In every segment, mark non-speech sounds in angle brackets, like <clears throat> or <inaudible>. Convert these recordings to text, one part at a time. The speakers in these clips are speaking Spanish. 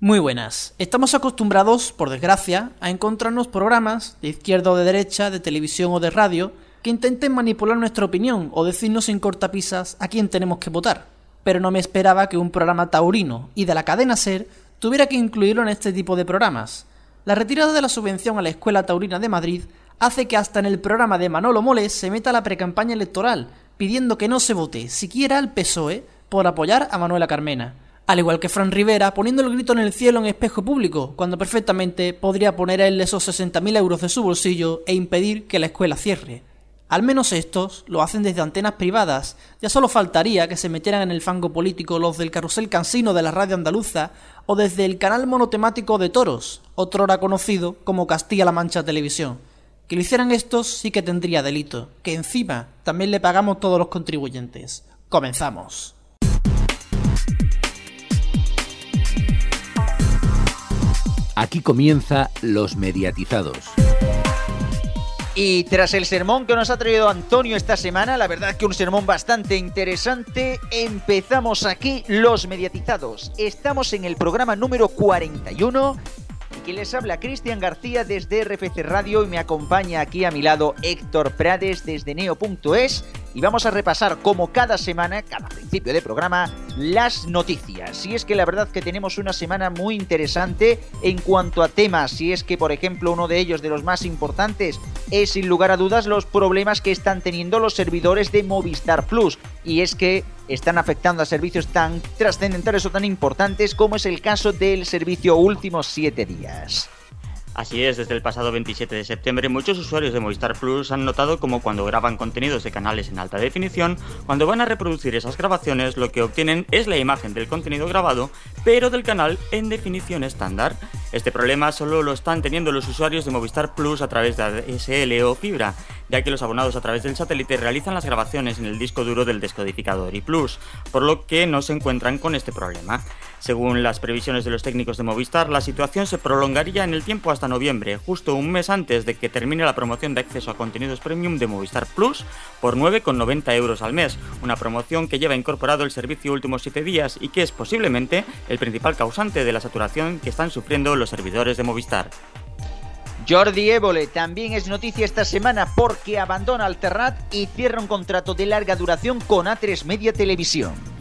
Muy buenas. Estamos acostumbrados, por desgracia, a encontrarnos programas, de izquierda o de derecha, de televisión o de radio, que intenten manipular nuestra opinión o decirnos sin cortapisas a quién tenemos que votar. Pero no me esperaba que un programa taurino y de la cadena SER tuviera que incluirlo en este tipo de programas. La retirada de la subvención a la Escuela Taurina de Madrid hace que hasta en el programa de Manolo Moles se meta la precampaña electoral, pidiendo que no se vote siquiera al PSOE por apoyar a Manuela Carmena. Al igual que Fran Rivera, poniendo el grito en el cielo en espejo público, cuando perfectamente podría poner a él esos 60.000 euros de su bolsillo e impedir que la escuela cierre. Al menos estos lo hacen desde antenas privadas, ya solo faltaría que se metieran en el fango político los del carrusel cansino de la radio andaluza o desde el canal monotemático de toros, otrora conocido como Castilla-La Mancha Televisión. Que lo hicieran estos sí que tendría delito, que encima también le pagamos todos los contribuyentes. Comenzamos. Aquí comienza Los Mediatizados. Y tras el sermón que nos ha traído Antonio esta semana, la verdad que un sermón bastante interesante, empezamos aquí Los Mediatizados. Estamos en el programa número 41 y les habla Cristian García desde RFC Radio y me acompaña aquí a mi lado Héctor Prades desde neo.es y vamos a repasar como cada semana, cada principio de programa, las noticias. Y es que la verdad que tenemos una semana muy interesante en cuanto a temas, si es que por ejemplo uno de ellos de los más importantes es sin lugar a dudas los problemas que están teniendo los servidores de Movistar Plus y es que están afectando a servicios tan trascendentales o tan importantes como es el caso del servicio últimos 7 días. Así es, desde el pasado 27 de septiembre muchos usuarios de Movistar Plus han notado como cuando graban contenidos de canales en alta definición, cuando van a reproducir esas grabaciones lo que obtienen es la imagen del contenido grabado, pero del canal en definición estándar. Este problema solo lo están teniendo los usuarios de Movistar Plus a través de ADSL o fibra, ya que los abonados a través del satélite realizan las grabaciones en el disco duro del descodificador y Plus, por lo que no se encuentran con este problema. Según las previsiones de los técnicos de Movistar, la situación se prolongaría en el tiempo hasta noviembre, justo un mes antes de que termine la promoción de acceso a contenidos premium de Movistar Plus por 9,90 euros al mes, una promoción que lleva incorporado el servicio últimos 7 días y que es posiblemente el principal causante de la saturación que están sufriendo los servidores de Movistar. Jordi Évole también es noticia esta semana porque abandona Alterrat y cierra un contrato de larga duración con A3 Media Televisión.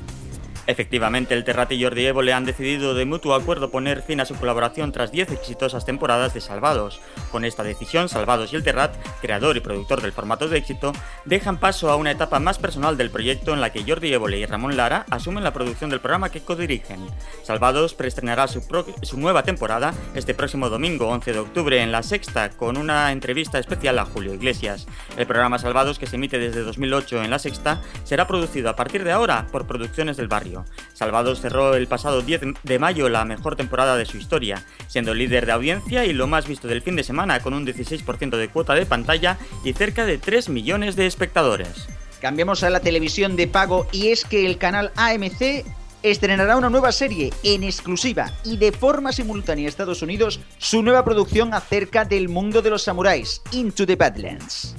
Efectivamente, el Terrat y Jordi Évole han decidido de mutuo acuerdo poner fin a su colaboración tras 10 exitosas temporadas de Salvados. Con esta decisión, Salvados y el Terrat, creador y productor del formato de éxito, dejan paso a una etapa más personal del proyecto en la que Jordi Évole y Ramón Lara asumen la producción del programa que codirigen. Salvados preestrenará su nueva temporada este próximo domingo 11 de octubre en La Sexta con una entrevista especial a Julio Iglesias. El programa Salvados, que se emite desde 2008 en La Sexta, será producido a partir de ahora por Producciones del Barrio. Salvados cerró el pasado 10 de mayo la mejor temporada de su historia, siendo líder de audiencia y lo más visto del fin de semana con un 16% de cuota de pantalla y cerca de 3 millones de espectadores. Cambiamos a la televisión de pago y es que el canal AMC estrenará una nueva serie en exclusiva y de forma simultánea en Estados Unidos su nueva producción acerca del mundo de los samuráis, Into the Badlands.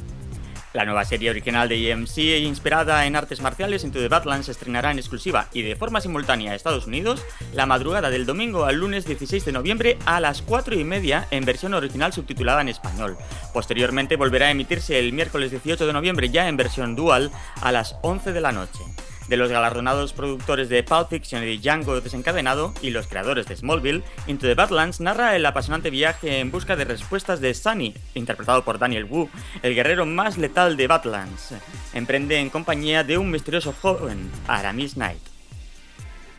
La nueva serie original de EMC, inspirada en artes marciales Into the Badlands, se estrenará en exclusiva y de forma simultánea a Estados Unidos la madrugada del domingo al lunes 16 de noviembre a las 4 y media en versión original subtitulada en español. Posteriormente volverá a emitirse el miércoles 18 de noviembre ya en versión dual a las 11 de la noche de los galardonados productores de Pulp Fiction y Django desencadenado y los creadores de Smallville, Into the Badlands narra el apasionante viaje en busca de respuestas de Sunny, interpretado por Daniel Wu, el guerrero más letal de Badlands. Emprende en compañía de un misterioso joven, Aramis Knight.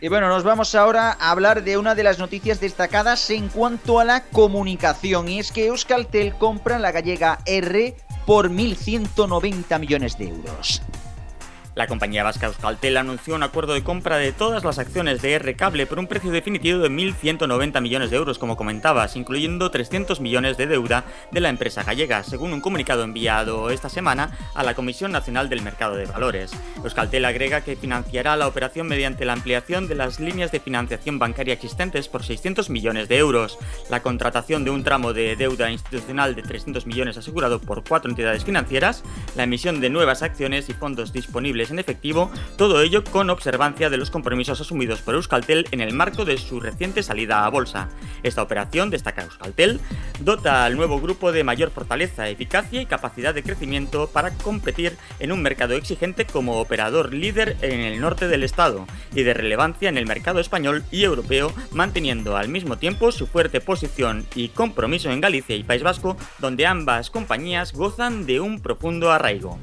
Y bueno, nos vamos ahora a hablar de una de las noticias destacadas en cuanto a la comunicación, y es que Euskaltel compra la gallega R por 1.190 millones de euros. La compañía vasca Euskaltel anunció un acuerdo de compra de todas las acciones de R Cable por un precio definitivo de 1.190 millones de euros, como comentabas, incluyendo 300 millones de deuda de la empresa gallega, según un comunicado enviado esta semana a la Comisión Nacional del Mercado de Valores. Euskaltel agrega que financiará la operación mediante la ampliación de las líneas de financiación bancaria existentes por 600 millones de euros, la contratación de un tramo de deuda institucional de 300 millones asegurado por cuatro entidades financieras, la emisión de nuevas acciones y fondos disponibles en efectivo, todo ello con observancia de los compromisos asumidos por Euskaltel en el marco de su reciente salida a bolsa. Esta operación, destaca Euskaltel, dota al nuevo grupo de mayor fortaleza, eficacia y capacidad de crecimiento para competir en un mercado exigente como operador líder en el norte del estado y de relevancia en el mercado español y europeo, manteniendo al mismo tiempo su fuerte posición y compromiso en Galicia y País Vasco, donde ambas compañías gozan de un profundo arraigo.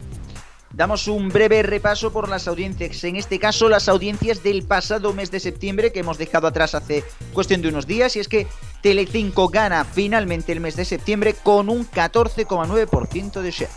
Damos un breve repaso por las audiencias, en este caso las audiencias del pasado mes de septiembre que hemos dejado atrás hace cuestión de unos días y es que Telecinco gana finalmente el mes de septiembre con un 14,9% de share.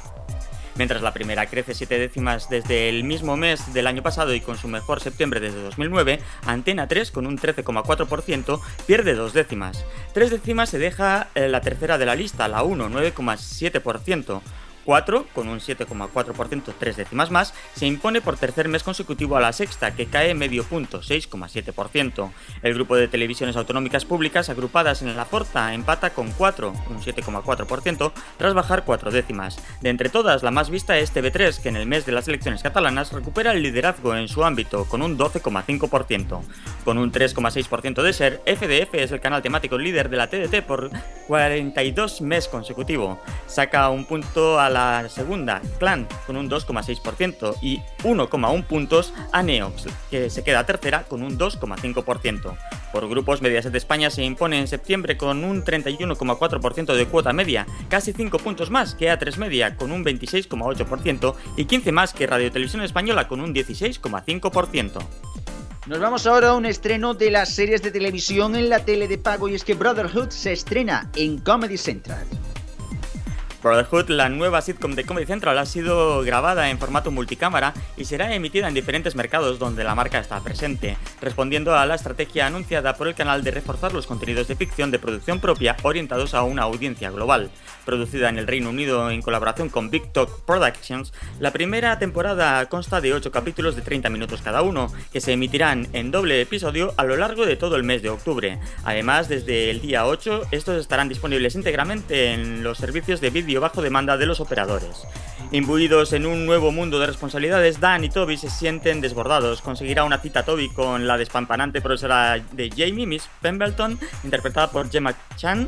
Mientras la primera crece 7 décimas desde el mismo mes del año pasado y con su mejor septiembre desde 2009, Antena 3 con un 13,4% pierde dos décimas. Tres décimas se deja eh, la tercera de la lista, la 1, 9,7%. 4, con un 7,4%, tres décimas más, se impone por tercer mes consecutivo a la sexta, que cae medio punto, 6,7%. El grupo de televisiones autonómicas públicas agrupadas en la porta empata con 4, un 7,4%, tras bajar cuatro décimas. De entre todas, la más vista es TV3, que en el mes de las elecciones catalanas recupera el liderazgo en su ámbito, con un 12,5%. Con un 3,6% de ser, FDF es el canal temático líder de la TDT por 42 meses consecutivo. Saca un punto a la la segunda, Clan, con un 2,6% y 1,1 puntos a Neox, que se queda tercera con un 2,5%. Por grupos, Mediaset España se impone en septiembre con un 31,4% de cuota media, casi 5 puntos más que A3 Media con un 26,8% y 15 más que Radio Televisión Española con un 16,5%. Nos vamos ahora a un estreno de las series de televisión en la tele de pago y es que Brotherhood se estrena en Comedy Central. Brotherhood, la nueva sitcom de Comedy Central, ha sido grabada en formato multicámara y será emitida en diferentes mercados donde la marca está presente, respondiendo a la estrategia anunciada por el canal de reforzar los contenidos de ficción de producción propia orientados a una audiencia global. Producida en el Reino Unido en colaboración con Big Talk Productions, la primera temporada consta de 8 capítulos de 30 minutos cada uno, que se emitirán en doble episodio a lo largo de todo el mes de octubre. Además, desde el día 8, estos estarán disponibles íntegramente en los servicios de vídeo bajo demanda de los operadores. Imbuidos en un nuevo mundo de responsabilidades, Dan y Toby se sienten desbordados. Conseguirá una cita Toby con la despampanante profesora de Jamie, Miss Pembleton, interpretada por Gemma Chan.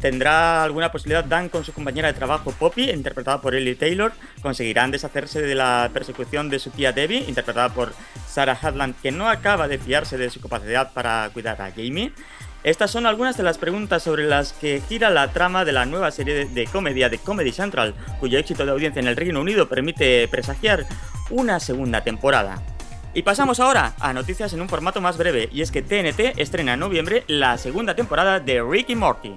¿Tendrá alguna posibilidad Dan con su compañera de trabajo Poppy, interpretada por Ellie Taylor? ¿Conseguirán deshacerse de la persecución de su tía Debbie, interpretada por Sarah Hadland, que no acaba de fiarse de su capacidad para cuidar a Jamie? Estas son algunas de las preguntas sobre las que gira la trama de la nueva serie de comedia de Comedy Central, cuyo éxito de audiencia en el Reino Unido permite presagiar una segunda temporada. Y pasamos ahora a noticias en un formato más breve, y es que TNT estrena en noviembre la segunda temporada de Ricky Morty.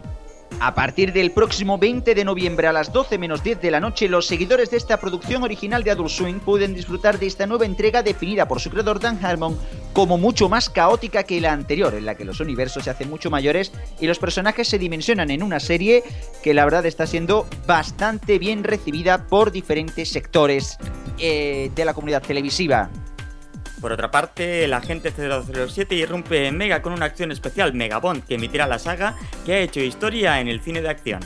A partir del próximo 20 de noviembre a las 12 menos 10 de la noche, los seguidores de esta producción original de Adult Swing pueden disfrutar de esta nueva entrega definida por su creador Dan Harmon como mucho más caótica que la anterior, en la que los universos se hacen mucho mayores y los personajes se dimensionan en una serie que la verdad está siendo bastante bien recibida por diferentes sectores eh, de la comunidad televisiva. Por otra parte, el agente 007 irrumpe en Mega con una acción especial Megabond que emitirá la saga que ha hecho historia en el cine de acción.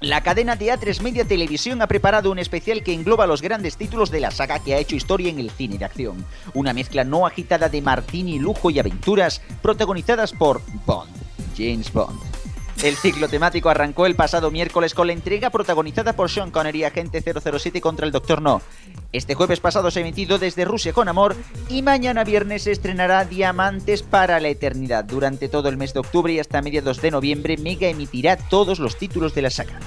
La cadena de A3 Media Televisión ha preparado un especial que engloba los grandes títulos de la saga que ha hecho historia en el cine de acción. Una mezcla no agitada de martini, lujo y aventuras protagonizadas por Bond, James Bond. El ciclo temático arrancó el pasado miércoles con la entrega protagonizada por Sean Connery, agente 007 contra el Doctor No. Este jueves pasado se ha emitido desde Rusia con amor y mañana viernes se estrenará Diamantes para la Eternidad. Durante todo el mes de octubre y hasta mediados de noviembre, Mega emitirá todos los títulos de la saga.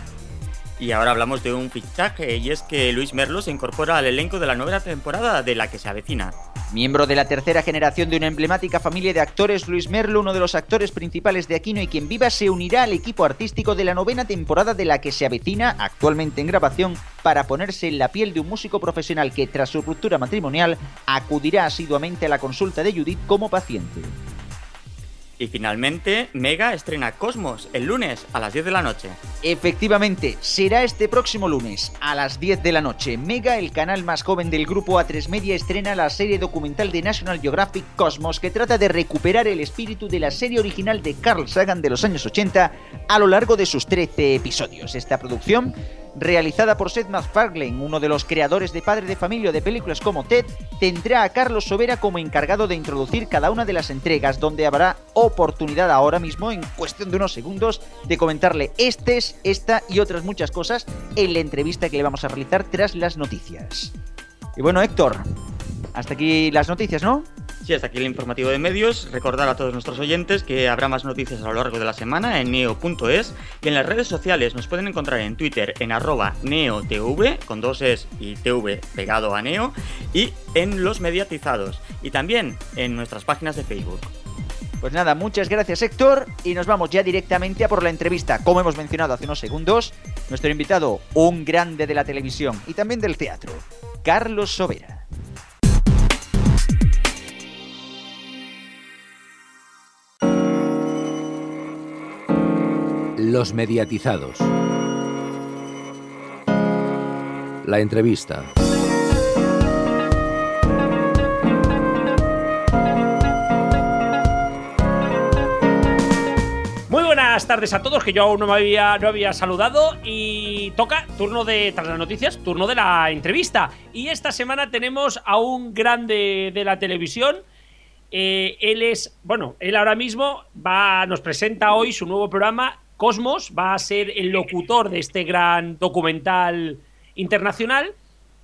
Y ahora hablamos de un fichaje, y es que Luis Merlo se incorpora al elenco de la nueva temporada de la que se avecina. Miembro de la tercera generación de una emblemática familia de actores, Luis Merlo, uno de los actores principales de Aquino y quien viva, se unirá al equipo artístico de la novena temporada de la que se avecina, actualmente en grabación, para ponerse en la piel de un músico profesional que, tras su ruptura matrimonial, acudirá asiduamente a la consulta de Judith como paciente. Y finalmente, Mega estrena Cosmos el lunes a las 10 de la noche. Efectivamente, será este próximo lunes a las 10 de la noche. Mega, el canal más joven del grupo A3 Media, estrena la serie documental de National Geographic Cosmos que trata de recuperar el espíritu de la serie original de Carl Sagan de los años 80 a lo largo de sus 13 episodios. Esta producción realizada por Seth MacFarlane, uno de los creadores de Padre de Familia de películas como Ted, tendrá a Carlos Sobera como encargado de introducir cada una de las entregas, donde habrá oportunidad ahora mismo, en cuestión de unos segundos, de comentarle estes, esta y otras muchas cosas en la entrevista que le vamos a realizar tras las noticias. Y bueno, Héctor, hasta aquí las noticias, ¿no? Sí, hasta aquí el informativo de medios. Recordar a todos nuestros oyentes que habrá más noticias a lo largo de la semana en neo.es y en las redes sociales nos pueden encontrar en Twitter en arroba neotv con dos es y tv pegado a neo y en los mediatizados y también en nuestras páginas de Facebook. Pues nada, muchas gracias Héctor y nos vamos ya directamente a por la entrevista. Como hemos mencionado hace unos segundos, nuestro invitado, un grande de la televisión y también del teatro, Carlos Sobera. Los mediatizados. La entrevista. Muy buenas tardes a todos, que yo aún no me había, no había saludado y toca turno de, tras las noticias, turno de la entrevista. Y esta semana tenemos a un grande de la televisión. Eh, él es, bueno, él ahora mismo va, nos presenta hoy su nuevo programa Cosmos, va a ser el locutor de este gran documental internacional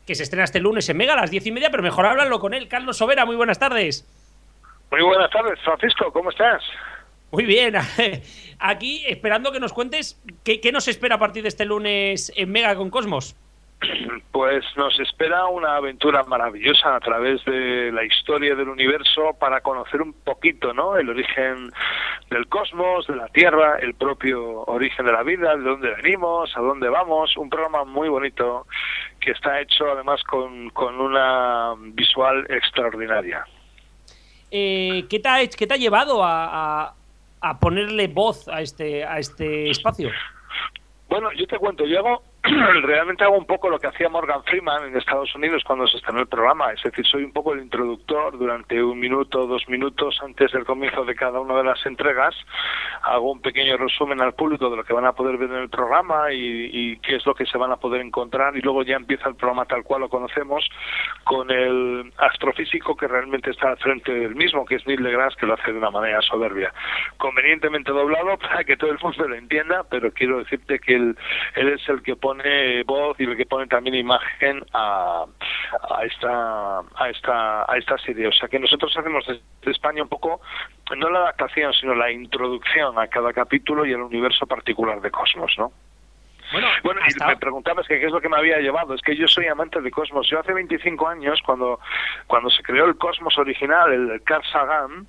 que se estrena este lunes en Mega a las diez y media, pero mejor hablarlo con él. Carlos Sobera, muy buenas tardes. Muy buenas tardes, Francisco, ¿cómo estás? Muy bien, <laughs> aquí esperando que nos cuentes qué, qué nos espera a partir de este lunes en Mega con Cosmos. Pues nos espera una aventura maravillosa a través de la historia del universo para conocer un poquito, ¿no? El origen del cosmos, de la Tierra, el propio origen de la vida, de dónde venimos, a dónde vamos. Un programa muy bonito que está hecho además con, con una visual extraordinaria. Eh, ¿qué, te ha, ¿Qué te ha llevado a, a, a ponerle voz a este, a este espacio? Bueno, yo te cuento, yo hago, <clears throat> realmente hago un poco lo que hacía Morgan Freeman en Estados Unidos cuando se estrenó el programa, es decir, soy un poco el introductor. Durante un minuto, dos minutos antes del comienzo de cada una de las entregas, hago un pequeño resumen al público de lo que van a poder ver en el programa y, y qué es lo que se van a poder encontrar. Y luego ya empieza el programa tal cual lo conocemos con el astrofísico que realmente está al frente del mismo, que es Neil deGrasse, que lo hace de una manera soberbia. Convenientemente doblado <laughs> para que todo el mundo lo entienda, pero quiero decirte que él, él es el que pone voz y el que pone también imagen a, a esta a esta a esta serie. O sea que nosotros hacemos desde España un poco no la adaptación, sino la introducción a cada capítulo y al universo particular de Cosmos, ¿no? Bueno, Bueno, hasta- y me preguntabas que qué es lo que me había llevado. Es que yo soy amante de Cosmos. Yo hace 25 años, cuando, cuando se creó el Cosmos original, el Carl Sagan,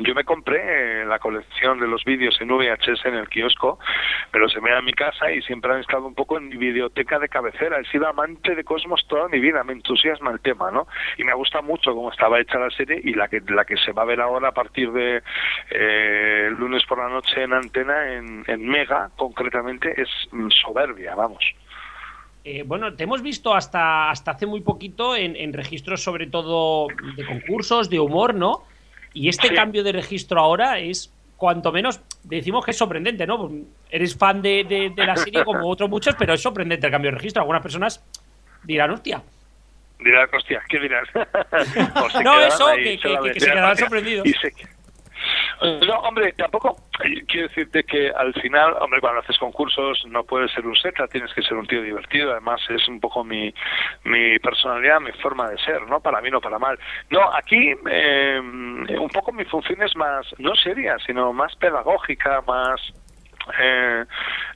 yo me compré eh, la colección de los vídeos en VHS en el kiosco, me los envié a mi casa y siempre han estado un poco en mi videoteca de cabecera. He sido amante de Cosmos toda mi vida, me entusiasma el tema, ¿no? Y me gusta mucho cómo estaba hecha la serie y la que la que se va a ver ahora a partir de eh, lunes por la noche en antena, en, Mega concretamente, es mm, soberbia, vamos. Eh, bueno, te hemos visto hasta, hasta hace muy poquito en registros sobre todo de concursos, de humor, ¿no? Y este Sí. cambio de registro ahora es, cuanto menos, decimos que es sorprendente, ¿no? Eres fan de, de- de la serie como otros muchos, pero es sorprendente el cambio de registro. Algunas personas dirán, hostia. Dirás, hostia, ¿qué dirás? <laughs> No, eso, que- que- que se quedarán <laughs> sorprendidos. y se- No, hombre, tampoco eh, quiero decirte que al final, hombre, cuando haces concursos no puedes ser un seta, tienes que ser un tío divertido, además es un poco mi, mi personalidad, mi forma de ser, ¿no? Para mí no para mal. No, aquí eh, un poco mi función es más, no seria, sino más pedagógica, más eh,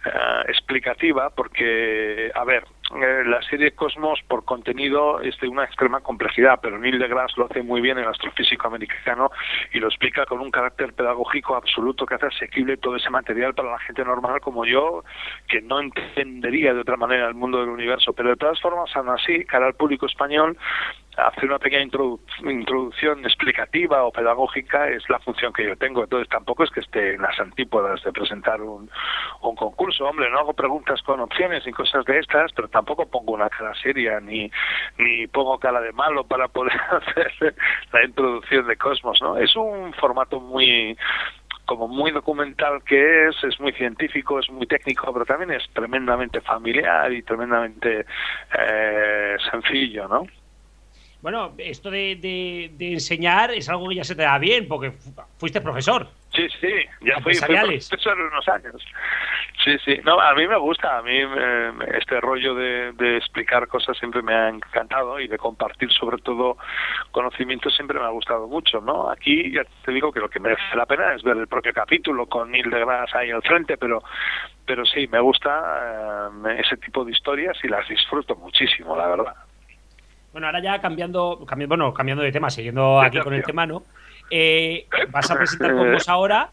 eh, explicativa porque, a ver, eh, la serie Cosmos por contenido es de una extrema complejidad, pero Neil deGrasse lo hace muy bien, el astrofísico americano, y lo explica con un carácter pedagógico absoluto que hace asequible todo ese material para la gente normal como yo, que no entendería de otra manera el mundo del universo. Pero de todas formas, aún así, cara al público español, hacer una pequeña introdu- introducción explicativa o pedagógica es la función que yo tengo. Entonces tampoco es que esté en las antípodas de presentar un, un concurso. Hombre, no hago preguntas con opciones ni cosas de estas, pero tampoco pongo una cara seria ni, ni pongo cara de malo para poder <laughs> hacer la introducción de Cosmos. ¿no? Es un formato muy como muy documental que es, es muy científico, es muy técnico, pero también es tremendamente familiar y tremendamente eh, sencillo, ¿no? Bueno, esto de, de, de, enseñar es algo que ya se te da bien, porque fuiste profesor. Sí, sí, ya fui, fui profesor unos años. Sí, sí. No, a mí me gusta, a mí eh, este rollo de, de, explicar cosas siempre me ha encantado y de compartir sobre todo conocimientos siempre me ha gustado mucho, ¿no? Aquí ya te digo que lo que merece la pena es ver el propio capítulo con Neil deGrasse ahí al frente, pero pero sí, me gusta eh, ese tipo de historias y las disfruto muchísimo, la verdad. Bueno, ahora ya cambiando, cambiando, bueno, cambiando de tema, siguiendo aquí con el tema, ¿no? Eh, vas a presentar con vos ahora,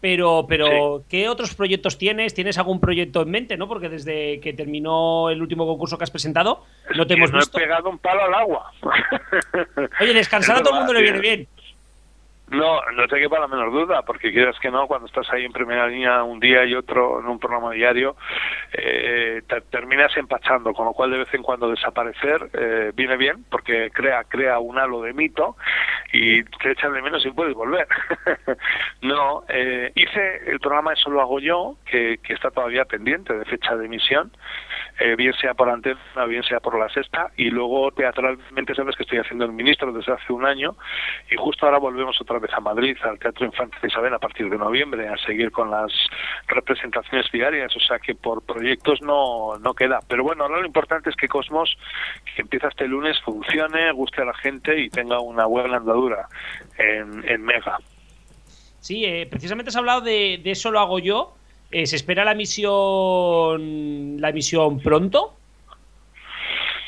pero, pero ¿qué otros proyectos tienes? ¿Tienes algún proyecto en mente, no? Porque desde que terminó el último concurso que has presentado, no te hemos no visto. he pegado un palo al agua. Oye, descansar a todo el mundo le viene bien. No, no te quepa la menor duda, porque quieras que no, cuando estás ahí en primera línea un día y otro en un programa diario, eh, te terminas empachando, con lo cual de vez en cuando desaparecer eh, viene bien, porque crea crea un halo de mito y te echan de menos y puedes volver. <laughs> no, eh, hice el programa Eso lo hago yo, que, que está todavía pendiente de fecha de emisión, eh, bien sea por antena, bien sea por la sexta, y luego teatralmente sabes que estoy haciendo el ministro desde hace un año, y justo ahora volvemos otra vez a Madrid, al Teatro Infante de Isabel, a partir de noviembre, a seguir con las representaciones diarias, o sea que por proyectos no, no queda. Pero bueno, ahora lo importante es que Cosmos, que empieza este lunes, funcione, guste a la gente y tenga una buena andadura en, en Mega. Sí, eh, precisamente has hablado de, de eso lo hago yo. Eh, ¿Se espera la emisión, la emisión pronto?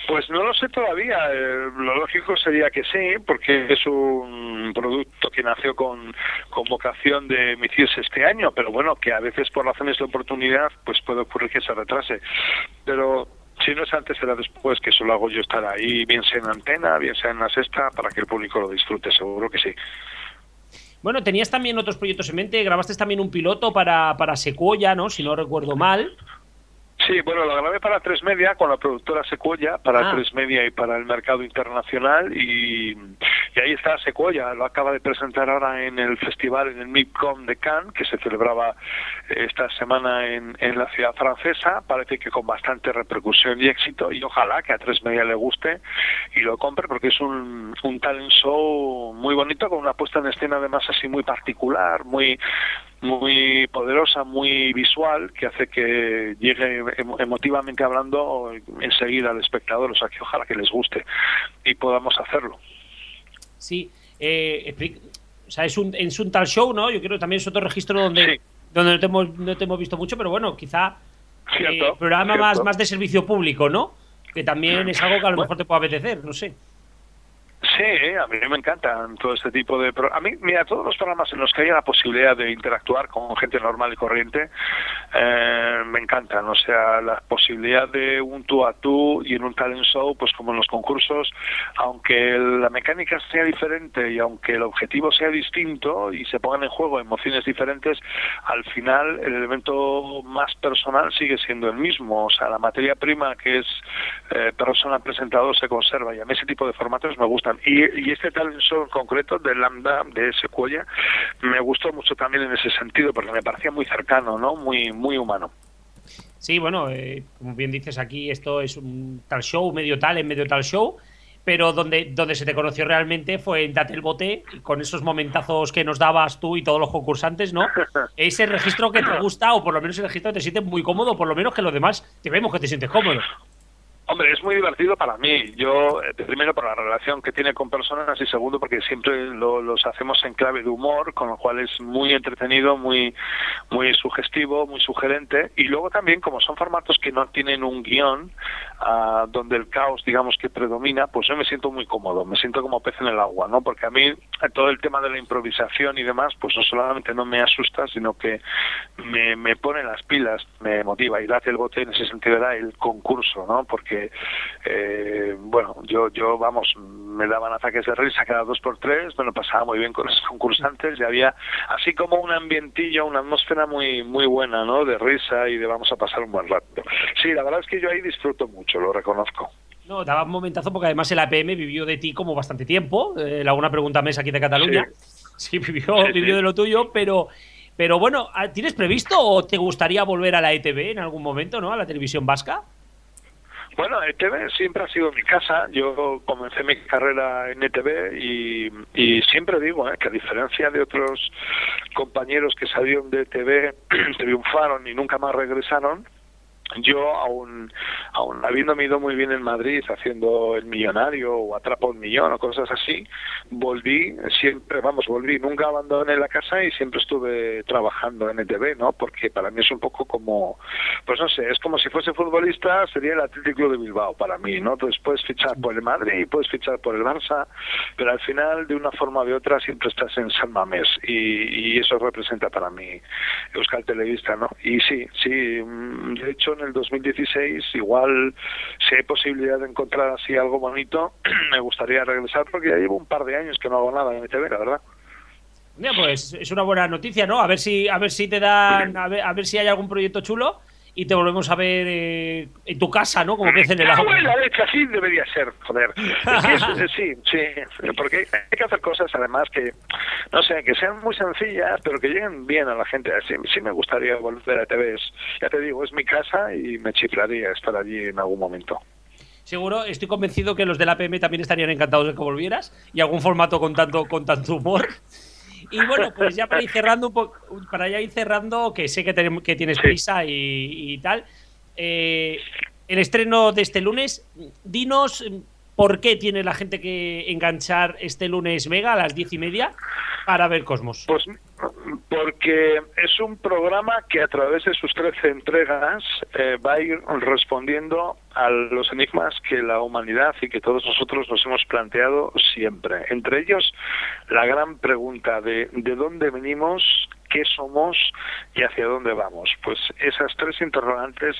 Pues no lo sé todavía. Eh, lo lógico sería que sí, porque es un producto que nació con, con vocación de emitirse este año, pero bueno, que a veces por razones de oportunidad, pues puede ocurrir que se retrase. Pero si no es antes, será después, que solo hago yo estar ahí, bien sea en antena, bien sea en la sexta, para que el público lo disfrute, seguro que sí. Bueno, tenías también otros proyectos en mente, grabaste también un piloto para, para Secuoya, ¿no? Si no recuerdo mal. Sí, bueno, lo grabé para Tres Media con la productora Secuoya, para Ah. Tres Media y para el mercado internacional y, y ahí está Secuoya, lo acaba de presentar ahora en el festival, en el MIPCOM de Cannes, que se celebraba esta semana en, en la ciudad francesa, parece que con bastante repercusión y éxito y ojalá que a Tres Media le guste y lo compre porque es un, un talent show muy bonito con una puesta en escena además así muy particular, muy muy poderosa, muy visual, que hace que llegue emo- emotivamente hablando enseguida al espectador, o sea que ojalá que les guste y podamos hacerlo. Sí. Eh, o sea, es un, es un tal show, ¿no? Yo creo que también es otro registro donde, Sí. donde no, te hemos, no te hemos visto mucho, pero bueno, quizá eh, Cierto, programa cierto. más, más de servicio público, ¿no? Que también es algo que a lo Bueno. mejor te puede apetecer, no sé. Sí, a mí me encantan todo este tipo de... pro- A mí, mira, todos los programas en los que haya la posibilidad de interactuar con gente normal y corriente, eh, me encantan. O sea, la posibilidad de un tú a tú y en un talent show, pues como en los concursos, aunque la mecánica sea diferente y aunque el objetivo sea distinto y se pongan en juego emociones diferentes, al final el elemento más personal sigue siendo el mismo. O sea, la materia prima que es eh, persona presentador se conserva y a mí ese tipo de formatos me gustan. Y, y este talent show en concreto de Lambda, de Sequoia, me gustó mucho también en ese sentido porque me parecía muy cercano, ¿no? Muy, muy humano. Sí, bueno, eh, como bien dices aquí, esto es un tal show, medio tal, en medio tal show, pero donde, donde se te conoció realmente fue en Date el Bote, con esos momentazos que nos dabas tú y todos los concursantes, ¿no? <laughs> Ese registro que te gusta, o por lo menos el registro que te sientes muy cómodo, por lo menos que los demás te vemos que te sientes cómodo. Hombre, es muy divertido para mí. Yo, eh, primero, por la relación que tiene con personas y segundo, porque siempre lo- los hacemos en clave de humor, con lo cual es muy entretenido, muy, muy sugestivo, muy sugerente. Y luego también, como son formatos que no tienen un guion, ah, donde el caos, digamos, que predomina, pues yo me siento muy cómodo, me siento como pez en el agua, ¿no? Porque a mí eh, todo el tema de la improvisación y demás, pues no solamente no me asusta, sino que me, me pone las pilas, me motiva. Y date el bote en ese sentido era el concurso, ¿no? Porque, eh, bueno, yo, yo, vamos, me daban ataques de risa cada dos por tres, bueno, pasaba muy bien con los <laughs> concursantes y había así como un ambientillo, una atmósfera muy, muy buena, ¿no? De risa y de vamos a pasar un buen rato. Sí, la verdad es que yo ahí disfruto mucho, lo reconozco. No, daba un momentazo porque además el APM vivió de ti como bastante tiempo. Eh, la una pregunta mes aquí de Cataluña. Sí, vivió, Sí, vivió sí. de lo tuyo, pero, Pero bueno, ¿tienes previsto o te gustaría volver a la ETV en algún momento, ¿no? A la televisión vasca. Bueno, ETV siempre ha sido mi casa. Yo comencé mi carrera en ETV y, y siempre digo ¿eh? que a diferencia de otros compañeros que salieron de ETV, <clears throat> triunfaron y nunca más regresaron, yo aún, aún habiéndome ido muy bien en Madrid haciendo el millonario o atrapo un millón o cosas así, volví siempre, vamos, volví, nunca abandoné la casa y siempre estuve trabajando en ETV, ¿no? Porque para mí es un poco como, pues no sé, es como si fuese futbolista, sería el Atlético de Bilbao para mí, ¿no? Entonces puedes fichar por el Madrid, y puedes fichar por el Barça, pero al final de una forma de otra siempre estás en San Mamés y, y eso representa para mí Euskal Televista, ¿no? Y sí, sí, mm, de hecho en el 2016, igual si hay posibilidad de encontrar así algo bonito, <clears throat> me gustaría regresar porque ya llevo un par de años que no hago nada en TV, la verdad. Pues es una buena noticia, ¿no? A ver si, a ver si te dan, a ver, a ver si hay algún proyecto chulo y te volvemos a ver eh, en tu casa, ¿no? Como pez en el agua. la leche, así debería ser, joder. sí, sí, porque hay que hacer cosas además que, no sé, que sean muy sencillas, pero que lleguen bien a la gente. Sí, sí me gustaría volver a TV. Ya te digo, es mi casa y me chiflaría estar allí en algún momento. Seguro, estoy convencido que los de la PM también estarían encantados de que volvieras y algún formato con tanto, con tanto humor. Y bueno, pues ya para ir cerrando, para ya ir cerrando, que sé que, que tienes prisa y, tal, eh, el estreno de este lunes, dinos por qué tiene la gente que enganchar este lunes Mega a las diez y media para ver Cosmos. Pues porque es un programa que a través de sus 13 entregas eh, va a ir respondiendo a los enigmas que la humanidad y que todos nosotros nos hemos planteado siempre. Entre ellos, la gran pregunta de de dónde venimos, qué somos y hacia dónde vamos. Pues esas tres interrogantes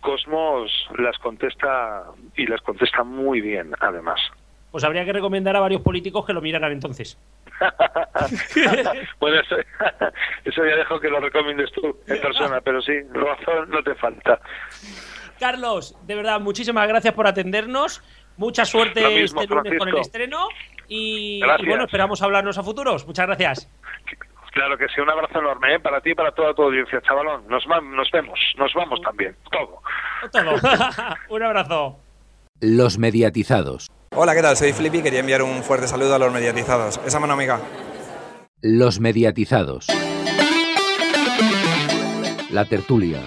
Cosmos las contesta y las contesta muy bien, además. Pues habría que recomendar a varios políticos que lo miraran entonces. <laughs> bueno, <laughs> eso, ya dejo que lo recomiendes tú en persona, pero sí, razón no te falta. Carlos, de verdad, muchísimas gracias por atendernos. Mucha suerte este lunes con el estreno. Y, bueno, esperamos hablarnos a futuros. Muchas gracias. Claro que sí, un abrazo enorme ¿eh? para ti y para toda tu audiencia, chavalón. Nos, nos vemos, nos vamos también, todo. Todo. <laughs> un abrazo. Los mediatizados. Hola, ¿qué tal? Soy Flippy y quería enviar un fuerte saludo a los mediatizados. Esa mano amiga. Los mediatizados. La tertulia.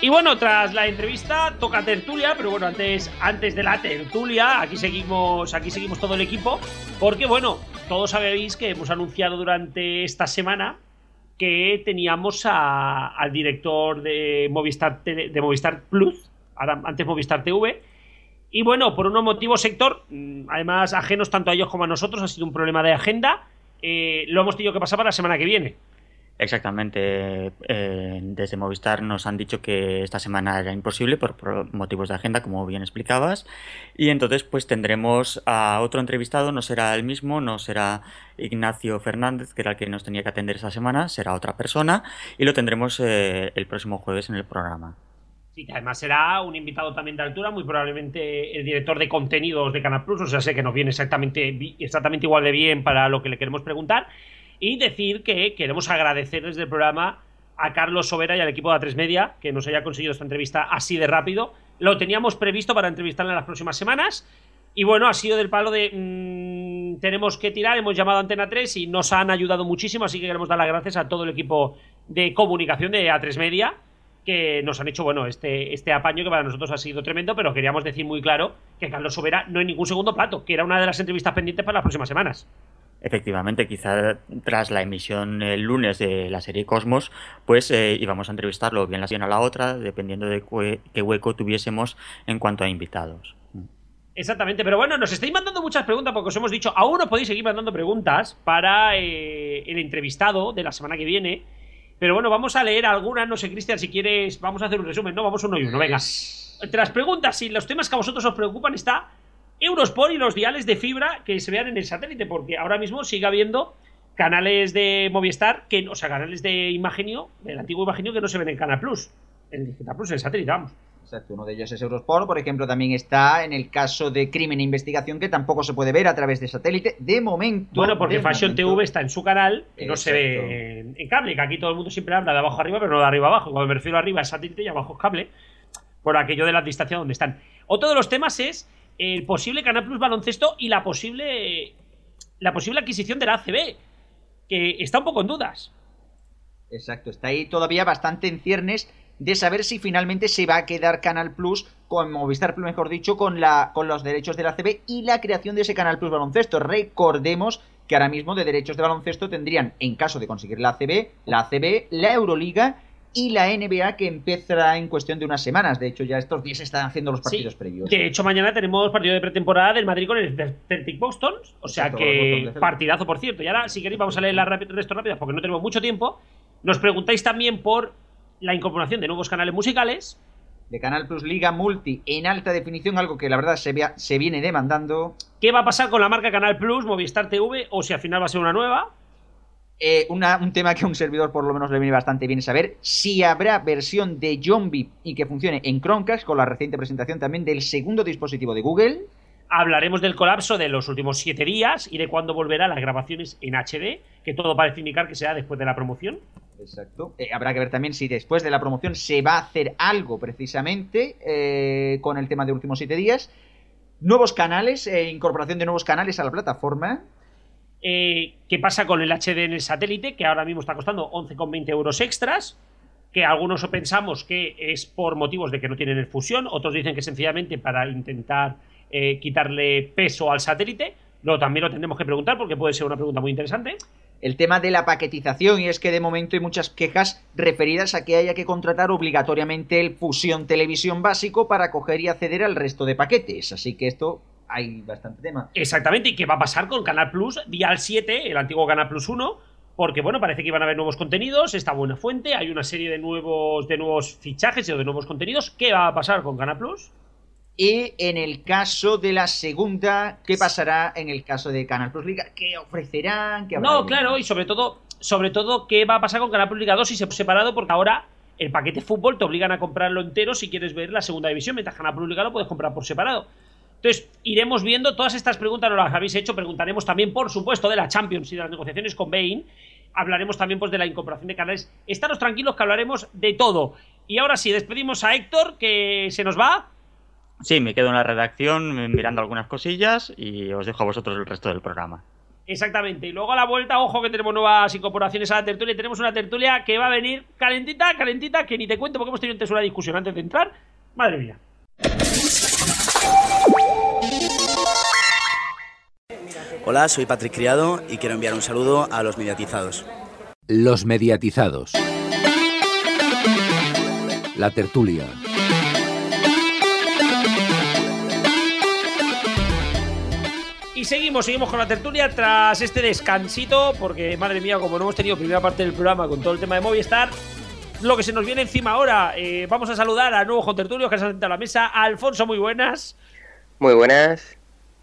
Y bueno, tras la entrevista toca tertulia, pero bueno, antes, antes de la tertulia, aquí seguimos, aquí seguimos todo el equipo, porque bueno, todos sabéis que hemos anunciado durante esta semana que teníamos al director de Movistar, de Movistar Plus, antes Movistar TV. Y bueno, por unos motivos sector, mm, además ajenos tanto a ellos como a nosotros, ha sido un problema de agenda. Eh, lo hemos tenido que pasar para la semana que viene. Exactamente. Eh, desde Movistar nos han dicho que esta semana era imposible por, motivos de agenda, como bien explicabas. Y entonces, pues tendremos a otro entrevistado, no será el mismo, no será Ignacio Fernández, que era el que nos tenía que atender esa semana, será otra persona. Y lo tendremos eh, el próximo jueves en el programa. Sí, que además será un invitado también de altura, muy probablemente el director de contenidos de Canal Plus, o sea, sé que nos viene exactamente igual de bien para lo que le queremos preguntar. Y decir que queremos agradecer desde el programa a Carlos Sobera y al equipo de A3 Media que nos haya conseguido esta entrevista así de rápido. Lo teníamos previsto para entrevistarle en las próximas semanas. Y bueno, ha sido del palo de mm, tenemos que tirar, hemos llamado a Antena 3 y nos han ayudado muchísimo, así que queremos dar las gracias a todo el equipo de comunicación de A3 Media que nos han hecho, bueno, este, este apaño que para nosotros ha sido tremendo, pero queríamos decir muy claro que Carlos Sobera no hay ningún segundo plato, que era una de las entrevistas pendientes para las próximas semanas. Efectivamente, quizá tras la emisión el lunes de la serie Cosmos, pues eh, íbamos a entrevistarlo bien la semana a la otra, dependiendo de qué hueco tuviésemos en cuanto a invitados. Exactamente, pero bueno, nos estáis mandando muchas preguntas porque os hemos dicho, aún no podéis seguir mandando preguntas para eh, el entrevistado de la semana que viene. Pero bueno, vamos a leer algunas, no sé, Cristian, si quieres, vamos a hacer un resumen, ¿no? Vamos uno y uno, venga. Entre las preguntas y los temas que a vosotros os preocupan está Eurosport y los diales de fibra que se vean en el satélite, porque ahora mismo sigue habiendo canales de Movistar, que, o sea, canales de Imagenio, del antiguo Imagenio, que no se ven en Canal Plus, en Digital Plus, en satélite, vamos. Exacto, uno de ellos es Eurosport, por ejemplo, también está en el caso de Crimen e Investigación, que tampoco se puede ver a través de satélite, de momento. Bueno, porque Fashion momento. TV está en su canal, que no se Exacto. ve en, en cable, que aquí todo el mundo siempre habla de abajo arriba, pero no de arriba abajo. Cuando me refiero arriba es satélite y abajo es cable, por aquello de la distancia donde están. Otro de los temas es el posible Canal Plus baloncesto y la posible la posible adquisición de la ACB, que está un poco en dudas. Exacto, está ahí todavía bastante en ciernes de saber si finalmente se va a quedar Canal Plus con Movistar Plus, mejor dicho, con, la, con los derechos de la CB y la creación de ese Canal Plus baloncesto. Recordemos que ahora mismo de derechos de baloncesto tendrían, en caso de conseguir la ACB, la ACB, la Euroliga y la NBA que empezará en cuestión de unas semanas. De hecho, ya estos días se están haciendo los partidos Sí. previos. De hecho, mañana tenemos partido de pretemporada del Madrid con el Celtic Boston. O sea Exacto, que partidazo, por cierto. Y ahora, si queréis, vamos a leer la rápido- el resto rápidas porque no tenemos mucho tiempo. Nos preguntáis también por la incorporación de nuevos canales musicales. De Canal Plus Liga Multi en alta definición, algo que la verdad se, se viene demandando. ¿Qué va a pasar con la marca Canal Plus, Movistar TV? O si al final va a ser una nueva. Eh, una- un tema que a un servidor por lo menos le viene bastante bien saber, si habrá versión de Zombie y que funcione en Chromecast con la reciente presentación también del segundo dispositivo de Google. Hablaremos del colapso de los últimos siete días y de cuándo volverá las grabaciones en HD, que todo parece indicar que será después de la promoción. Exacto. Eh, habrá que ver también si después de la promoción se va a hacer algo precisamente eh, con el tema de últimos siete días. Nuevos canales, incorporación de nuevos canales a la plataforma. Eh, ¿Qué pasa con el HD en el satélite? Que ahora mismo está costando 11,20 euros extras. Que algunos pensamos que es por motivos de que no tienen el fusión, otros dicen que sencillamente para intentar eh, quitarle peso al satélite. Lo también lo tendremos que preguntar porque puede ser una pregunta muy interesante. El tema de la paquetización, y es que de momento hay muchas quejas referidas a que haya que contratar obligatoriamente el Fusión Televisión básico para coger y acceder al resto de paquetes. Así que esto hay bastante tema. Exactamente, y qué va a pasar con Canal Plus, Dial 7, el antiguo Canal Plus 1, porque bueno, parece que iban a haber nuevos contenidos, está buena fuente, hay una serie de nuevos, de nuevos fichajes o de nuevos contenidos. ¿Qué va a pasar con Canal Plus? Y en el caso de la segunda, ¿qué pasará en el caso de Canal Plus Liga? ¿Qué ofrecerán? ¿Qué No, claro, y sobre todo, sobre todo, ¿qué va a pasar con Canal Plus Liga 2 si se ha separado? Porque ahora el paquete fútbol te obligan a comprarlo entero si quieres ver la segunda división, mientras Canal Plus Liga lo puedes comprar por separado. Entonces, iremos viendo todas estas preguntas, no las habéis hecho, preguntaremos también, por supuesto, de la Champions y de las negociaciones con Bain. Hablaremos también pues, de la incorporación de canales. Estaros tranquilos que hablaremos de todo. Y ahora sí, despedimos a Héctor, que se nos va. Sí, me quedo en la redacción mirando algunas cosillas y os dejo a vosotros el resto del programa. Exactamente. Y luego a la vuelta, ojo que tenemos nuevas incorporaciones a la tertulia. Tenemos una tertulia que va a venir calentita, calentita, que ni te cuento porque hemos tenido antes una discusión antes de entrar. Madre mía. Hola, soy Patrick Criado y quiero enviar un saludo a los mediatizados. Los mediatizados. La tertulia. Y seguimos, seguimos con la tertulia tras este descansito, porque madre mía, como no hemos tenido primera parte del programa con todo el tema de Movistar, lo que se nos viene encima ahora, eh, vamos a saludar a nuevos contertulios que se han sentado a la mesa. Alfonso, muy buenas. Muy buenas.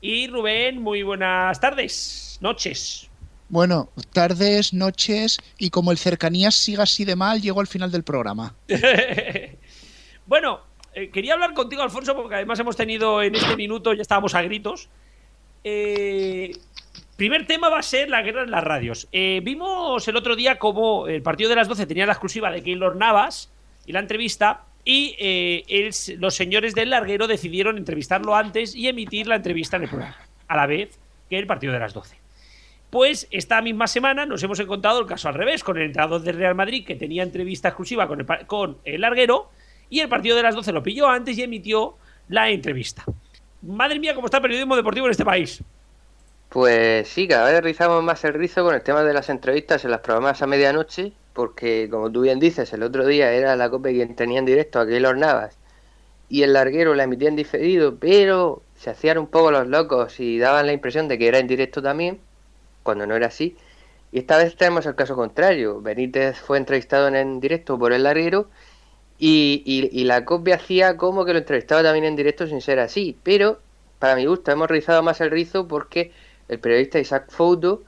Y Rubén, muy buenas tardes, noches. Bueno, tardes, noches y como el cercanías siga así de mal, llego al final del programa. <laughs> bueno, eh, quería hablar contigo, Alfonso, porque además hemos tenido en este minuto, ya estábamos a gritos. Eh, primer tema va a ser la guerra en las radios. Eh, vimos el otro día cómo el partido de las 12 tenía la exclusiva de Keylor Navas y la entrevista. Y eh, los señores del larguero decidieron entrevistarlo antes y emitir la entrevista en el programa, a la vez que el partido de las 12. Pues esta misma semana nos hemos encontrado el caso al revés, con el entrenador del Real Madrid que tenía entrevista exclusiva con el, con el larguero y el partido de las 12 lo pilló antes y emitió la entrevista. Madre mía, cómo está el periodismo deportivo en este país. Pues sí, cada vez rizamos más el rizo con el tema de las entrevistas en las programas a medianoche, porque como tú bien dices, el otro día era la COPE quien tenía en directo a Keylor Navas y el larguero la emitía en diferido, pero se hacían un poco los locos y daban la impresión de que era en directo también, cuando no era así. Y esta vez tenemos el caso contrario. Benítez fue entrevistado en, directo por el larguero y, y- y la COPE hacía como que lo entrevistaba también en directo sin ser así. Pero, para mi gusto, hemos rizado más el rizo porque el periodista Isaac Fouto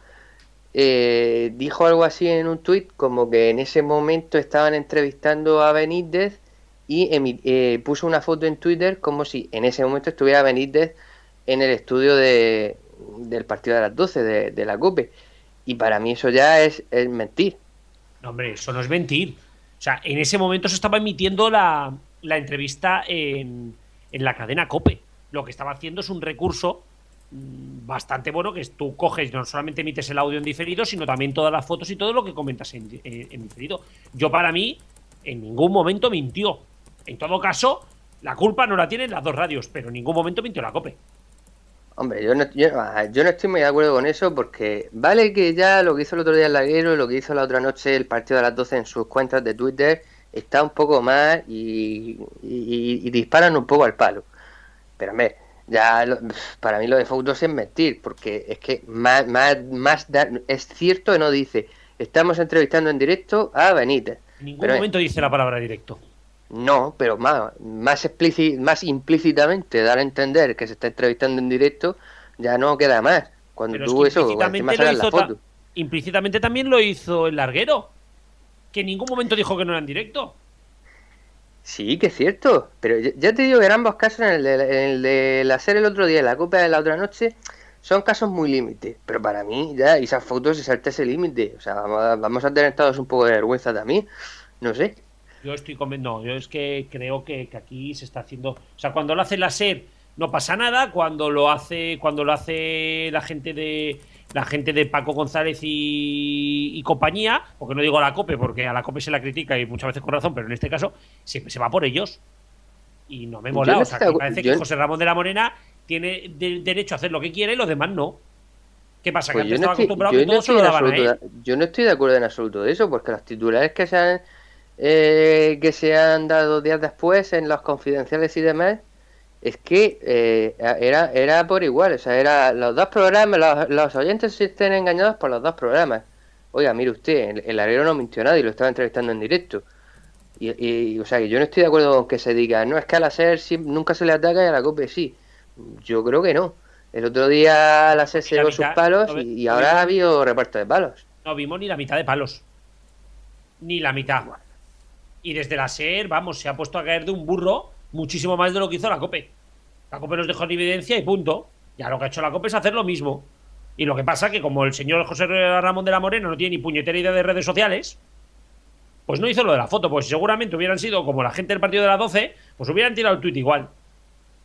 eh, dijo algo así en un tuit como que en ese momento estaban entrevistando a Benítez y eh, puso una foto en Twitter como si en ese momento estuviera Benítez en el estudio de, del partido de las 12 de, la COPE. Y para mí eso ya es, es mentir. No, hombre, eso no es mentir. O sea, en ese momento se estaba emitiendo la, la entrevista en, en la cadena COPE. Lo que estaba haciendo es un recurso bastante bueno que es tú coges, no solamente emites el audio en diferido, sino también todas las fotos y todo lo que comentas en, en- diferido. Yo para mí, en ningún momento mintió. En todo caso, la culpa no la tienen las dos radios, pero en ningún momento mintió la COPE. Hombre, yo no, yo, ah, yo no estoy muy de acuerdo con eso porque vale que ya lo que hizo el otro día el larguero y lo que hizo la otra noche el partido de las 12 en sus cuentas de Twitter está un poco más y disparan un poco al palo. Pero hombre, ya lo- para mí lo de Fox 2 es mentir porque es que más, más, más da- es cierto que no dice estamos entrevistando en directo a Benítez. En ningún Pero, momento dice la palabra directo. No, pero más, más, explíci- más implícitamente dar a entender que se está entrevistando en directo, ya no queda más. Cuando Pero es tú que eso, implícitamente lo la foto. implícitamente también lo hizo el larguero. Que en ningún momento dijo que no era en directo. Sí, que es cierto, pero ya- te digo que en ambos casos, en el de, en la serie el otro día y la copa de la otra noche, son casos muy límites. Pero para mí, ya esas fotos se salta ese límite. O sea, vamos a, vamos a tener todos un poco de vergüenza también. No sé. Yo estoy conven- no, yo es que creo que, que aquí se está haciendo, o sea, cuando lo hace la SER no pasa nada, cuando lo hace cuando lo hace la gente de la gente de Paco González y, y compañía, porque no digo a la COPE porque a la COPE se la critica y muchas veces con razón, pero en este caso se, se va por ellos. Y no me mola, o sea, estoy de que parece yo- que José Ramón de la Morena tiene de- derecho a hacer lo que quiere y los demás no. ¿Qué pasa? Pues que yo antes no, estaba acostumbrado que no todo se lo daban a absoluto él. de- yo no estoy de acuerdo en absoluto de eso, porque los titulares que se han, eh, que se han dado días después en los confidenciales y demás, es que eh, era, era por igual, o sea, era los dos programas, los, los oyentes se estén engañados por los dos programas. Oiga, mire usted, el, el larguero no mintió nada y lo estaba entrevistando en directo. Y, y, o sea, que yo no estoy de acuerdo con que se diga, no, es que a la SER sí- nunca se le ataca y a la COPE sí. Yo creo que no. El otro día la SER se llevó sus palos no, y, y no, ahora no. ha habido reparto de palos. No vimos ni la mitad de palos. Ni la mitad. Y desde la SER, vamos, se ha puesto a caer de un burro muchísimo más de lo que hizo la COPE. La COPE nos dejó en evidencia y punto. Ya lo que ha hecho la COPE es hacer lo mismo. Y lo que pasa que como el señor José Ramón de la Morena no tiene ni puñetera idea de redes sociales, pues no hizo lo de la foto. Pues seguramente hubieran sido como la gente del partido de la 12, pues hubieran tirado el tuit igual.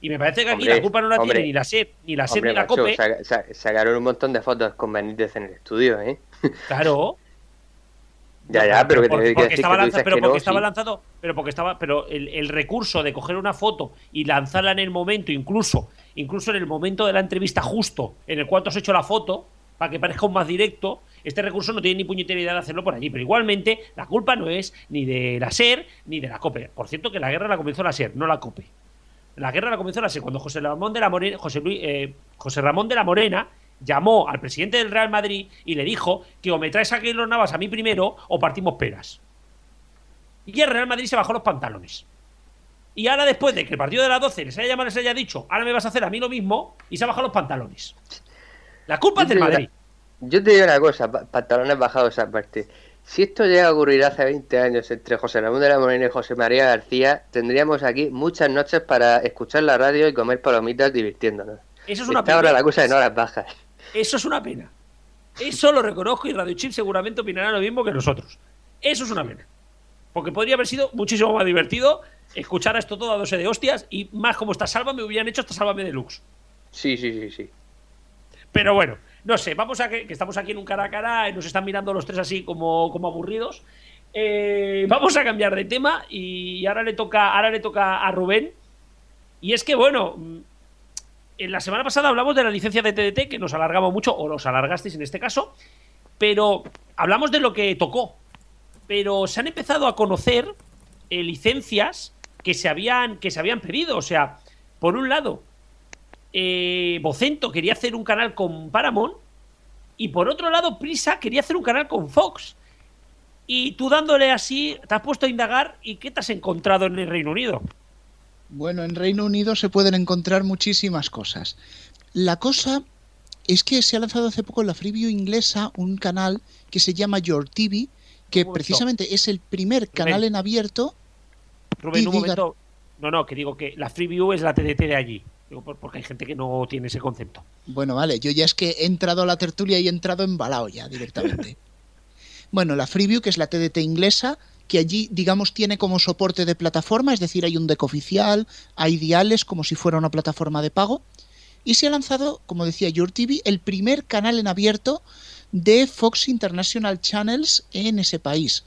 Y me parece que aquí Hombre, la culpa no la hombre. tiene ni la SER, ni la Hombre, ni la macho, COPE. saca- sa- sacaron un montón de fotos con Benítez en el estudio, ¿eh? Claro. <laughs> Ya, ya, pero que por- te que porque estaba que tú lanza- dices pero que porque no, estaba sí. lanzado, pero porque estaba, pero el, el recurso de coger una foto y lanzarla en el momento, incluso, incluso en el momento de la entrevista justo, en el cual tú has hecho la foto, para que parezca un más directo, este recurso no tiene ni puñetera idea de hacerlo por allí. Pero igualmente, la culpa no es ni de la SER ni de la COPE. Por cierto, que la guerra la comenzó la SER, no la COPE. La guerra la comenzó la SER cuando José Ramón de la Morena, José, Luis- eh, José Ramón de la Morena llamó al presidente del Real Madrid y le dijo que o me traes a Keylor Navas a mí primero o partimos peras. Y el Real Madrid se bajó los pantalones. Y ahora después de que el partido de las 12 les haya llamado les haya dicho, ahora me vas a hacer a mí lo mismo, y se ha bajado los pantalones. La culpa Yo es del Madrid. una- Yo te digo una cosa, pa- pantalones bajados aparte. Si esto llega a ocurrir hace 20 años entre José Ramón de la Morena y José María García, tendríamos aquí muchas noches para escuchar la radio y comer palomitas divirtiéndonos. Eso es una Está ahora la cosa en horas bajas. Eso es una pena. Eso lo reconozco y Radio Chip seguramente opinará lo mismo que nosotros. Eso es una pena. Porque podría haber sido muchísimo más divertido escuchar a esto todo a dose de hostias y más como está Salva me hubieran hecho hasta Sálvame Deluxe. Sí, sí, sí, sí. Pero bueno, no sé, vamos a que, que estamos aquí en un cara a cara y nos están mirando los tres así como, como aburridos. Eh, vamos a cambiar de tema y ahora le toca, ahora le toca a Rubén. Y es que bueno, en la semana pasada hablamos de la licencia de TDT, que nos alargamos mucho, o los alargasteis en este caso, pero hablamos de lo que tocó. Pero se han empezado a conocer eh, licencias que se habían, que se habían pedido. O sea, por un lado, eh, quería hacer un canal con Paramount y por otro lado Prisa quería hacer un canal con Fox. Y tú dándole así, te has puesto a indagar y ¿qué te has encontrado en el Reino Unido? Bueno, en Reino Unido se pueden encontrar muchísimas cosas. La cosa es que se ha lanzado hace poco en la Freeview inglesa un canal que se llama Your TV, que precisamente es el primer canal en abierto Rubén, un diga- momento. No, no, que digo que la Freeview es la TDT de allí. Digo, por- porque hay gente que no tiene ese concepto. Bueno, vale, yo ya es que he entrado a la tertulia y he entrado embalado ya directamente. <laughs> bueno, la Freeview, que es la TDT inglesa, que allí, digamos, tiene como soporte de plataforma, es decir, hay un deck oficial, hay diales como si fuera una plataforma de pago, y se ha lanzado, como decía Your TV, el primer canal en abierto de Fox International Channels en ese país.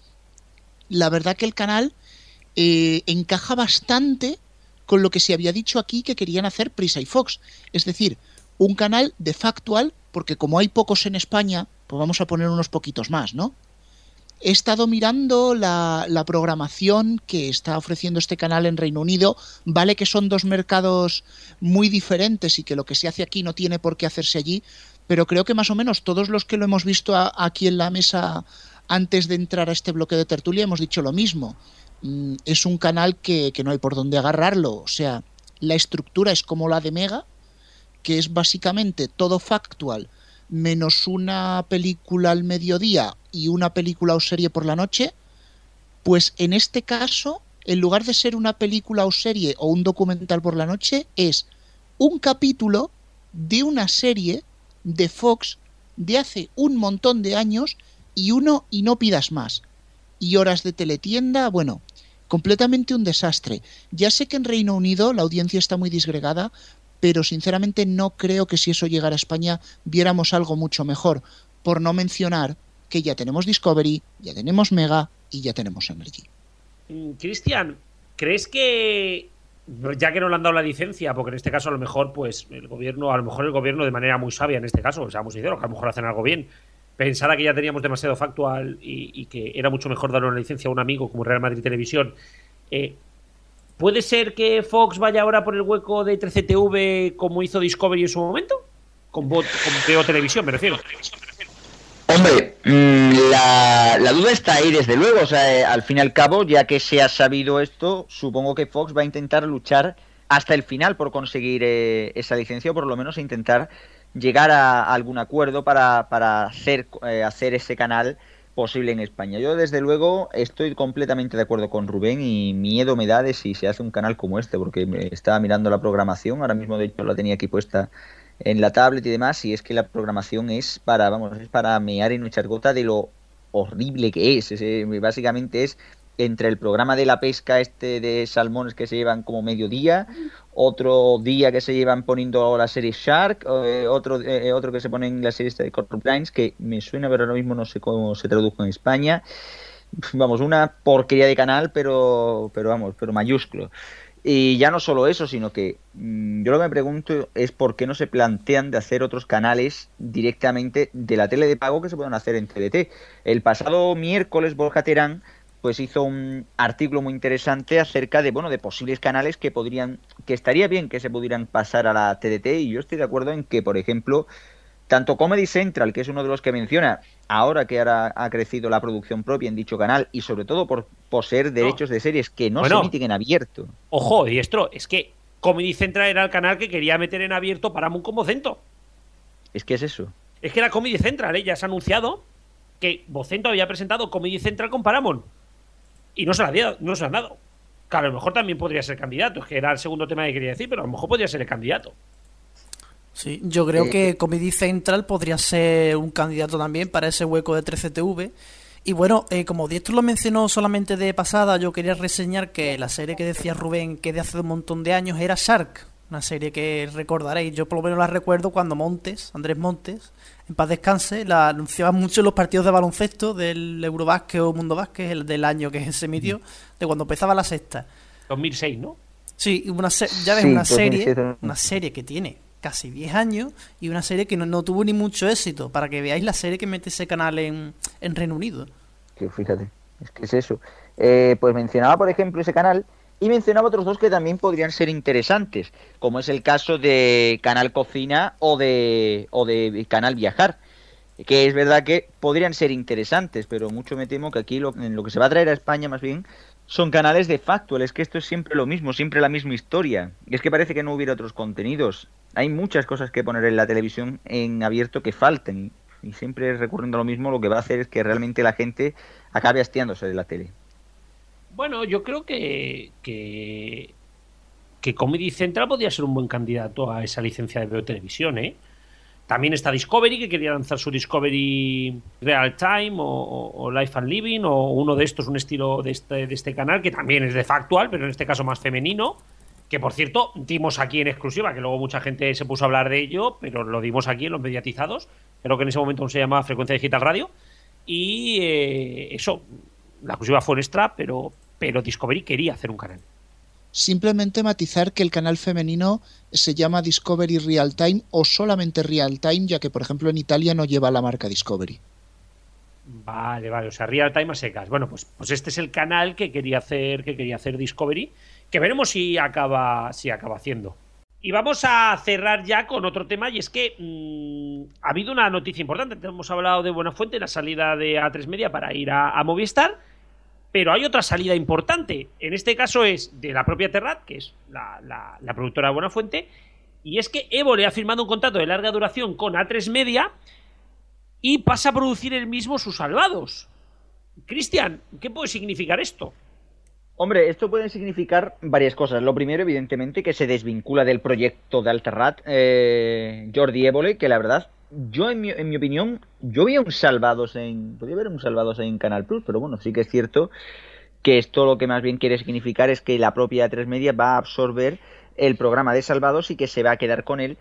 La verdad que el canal eh, encaja bastante con lo que se había dicho aquí que querían hacer Prisa y Fox. Es decir, un canal de factual, porque como hay pocos en España, pues vamos a poner unos poquitos más, ¿no? He estado mirando la, programación que está ofreciendo este canal en Reino Unido. Vale que son dos mercados muy diferentes y que lo que se hace aquí no tiene por qué hacerse allí, pero creo que más o menos todos los que lo hemos visto aquí en la mesa antes de entrar a este bloque de tertulia hemos dicho lo mismo. Mm, Es un canal que, que no hay por dónde agarrarlo. O sea, la estructura es como la de Mega, que es básicamente todo factual, menos una película al mediodía y una película o serie por la noche, pues en este caso, en lugar de ser una película o serie o un documental por la noche, es un capítulo de una serie de Fox de hace un montón de años y uno y no pidas más. Y horas de teletienda, bueno, completamente un desastre. Ya sé que en Reino Unido la audiencia está muy disgregada, pero sinceramente no creo que si eso llegara a España viéramos algo mucho mejor, por no mencionar que ya tenemos Discovery, ya tenemos Mega y ya tenemos Energy. Mm, Cristian, ¿crees que ya que no le han dado la licencia, porque en este caso a lo mejor, pues, el gobierno, a lo mejor el gobierno de manera muy sabia en este caso, seamos sinceros, que a lo mejor hacen algo bien, pensara que ya teníamos demasiado factual y, y que era mucho mejor darle una licencia a un amigo como Real Madrid Televisión. eh, ¿Puede ser que Fox vaya ahora por el hueco de 13TV como hizo Discovery en su momento? Con, Vo- con Televisión, me refiero. Hombre, la, la duda está ahí desde luego. O sea, eh, al fin y al cabo, ya que se ha sabido esto, supongo que Fox va a intentar luchar hasta el final por conseguir eh, esa licencia o por lo menos intentar llegar a, a algún acuerdo para, para hacer, eh, hacer ese canal posible en España. Yo desde luego estoy completamente de acuerdo con Rubén y miedo me da de si se hace un canal como este, porque me estaba mirando la programación, ahora mismo de hecho la tenía aquí puesta en la tablet y demás, y es que la programación es para, vamos, es para mear en nuestra gota de lo horrible que es. Es, básicamente es entre el programa de la pesca este de salmones que se llevan como mediodía, otro día que se llevan poniendo la serie Shark, eh, otro eh, otro que se ponen la serie esta de Corporate Lines, que me suena pero ahora mismo no sé cómo se tradujo en España. Vamos, una porquería de canal, pero pero vamos, pero mayúsculo. Y ya no solo eso, sino que mm, yo lo que me pregunto es por qué no se plantean de hacer otros canales directamente de la tele de pago que se puedan hacer en TDT. El pasado miércoles Borja Terán pues hizo un artículo muy interesante acerca de bueno de posibles canales que podrían que estaría bien que se pudieran pasar a la TDT y yo estoy de acuerdo en que por ejemplo tanto Comedy Central, que es uno de los que menciona, ahora que ahora ha crecido la producción propia en dicho canal y sobre todo por poseer derechos de series que no Bueno. se emiten en abierto. Ojo, diestro, es que Comedy Central era el canal que quería meter en abierto Paramount como Vocento. Es que es eso. Es que era Comedy Central, ¿eh? ya se ha anunciado que Vocento había presentado Comedy Central con Paramount. Y no se la, dio- no se la han dado. Claro, a lo mejor también podría ser candidato, es que era el segundo tema que quería decir, pero a lo mejor podría ser el candidato. Sí, yo creo Eh, que Comedy Central podría ser un candidato también para ese hueco de 13TV. Y bueno, eh, como Diestro lo mencionó solamente de pasada, yo quería reseñar que la serie que decía Rubén, que de hace un montón de años, era Shark. Una serie que recordaréis. Yo por lo menos la recuerdo cuando Montes, Andrés Montes, en paz descanse, la anunciaba mucho en los partidos de baloncesto del Eurobásquet o Mundo Básquet, el del año que se emitió, de cuando empezaba la sexta. 2006, ¿no? Sí, una se- ya ves, Sí, una 2007. serie, una serie que tiene casi 10 años y una serie que no, no tuvo ni mucho éxito, para que veáis la serie que mete ese canal en, en Reino Unido. Que fíjate, es que es eso. Eh, pues mencionaba, por ejemplo, ese canal y mencionaba otros dos que también podrían ser interesantes, como es el caso de Canal Cocina o de, o de Canal Viajar, que es verdad que podrían ser interesantes, pero mucho me temo que aquí lo, en lo que se va a traer a España más bien son canales de factual, es que esto es siempre lo mismo, siempre la misma historia. Es que parece que no hubiera otros contenidos. Hay muchas cosas que poner en la televisión en abierto que falten. Y siempre recurriendo a lo mismo, lo que va a hacer es que realmente la gente acabe hastiándose de la tele. Bueno, yo creo que, que, que Comedy Central podría ser un buen candidato a esa licencia de Veo Televisión, ¿eh? También está Discovery, que quería lanzar su Discovery Real Time o, Life and Living, o uno de estos, un estilo de este, de este canal, que también es de factual, pero en este caso más femenino. Que por cierto, dimos aquí en exclusiva, que luego mucha gente se puso a hablar de ello, pero lo dimos aquí en los mediatizados. Creo que en ese momento se llamaba Frecuencia Digital Radio. Y eh, eso, la exclusiva fue nuestra, pero, pero Discovery quería hacer un canal. Simplemente matizar que el canal femenino se llama Discovery Real Time o solamente Real Time, ya que por ejemplo en Italia no lleva la marca Discovery. Vale, vale, o sea, Real Time a secas. Bueno, pues, pues este es el canal que quería hacer, que quería hacer Discovery, que veremos si acaba, si acaba haciendo. Y vamos a cerrar ya con otro tema, y es que mmm, ha habido una noticia importante. Hemos hablado de Buenafuente, la salida de A3 Media para ir a, a Movistar. Pero hay otra salida importante. En este caso es de la propia Terrat, que es la, productora de Buenafuente. Y es que Evo le ha firmado un contrato de larga duración con A3 Media y pasa a producir él mismo sus salvados. Cristian, ¿qué puede significar esto? Hombre, esto puede significar varias cosas. Lo primero, evidentemente, que se desvincula del proyecto de Alterrat eh, Jordi Évole, que la verdad, yo en mi, en mi, opinión, yo vi un Salvados en... Podría ver un Salvados en Canal Plus, pero bueno, sí que es cierto que esto lo que más bien quiere significar es que la propia 3 Media va a absorber el programa de Salvados y que se va a quedar con él.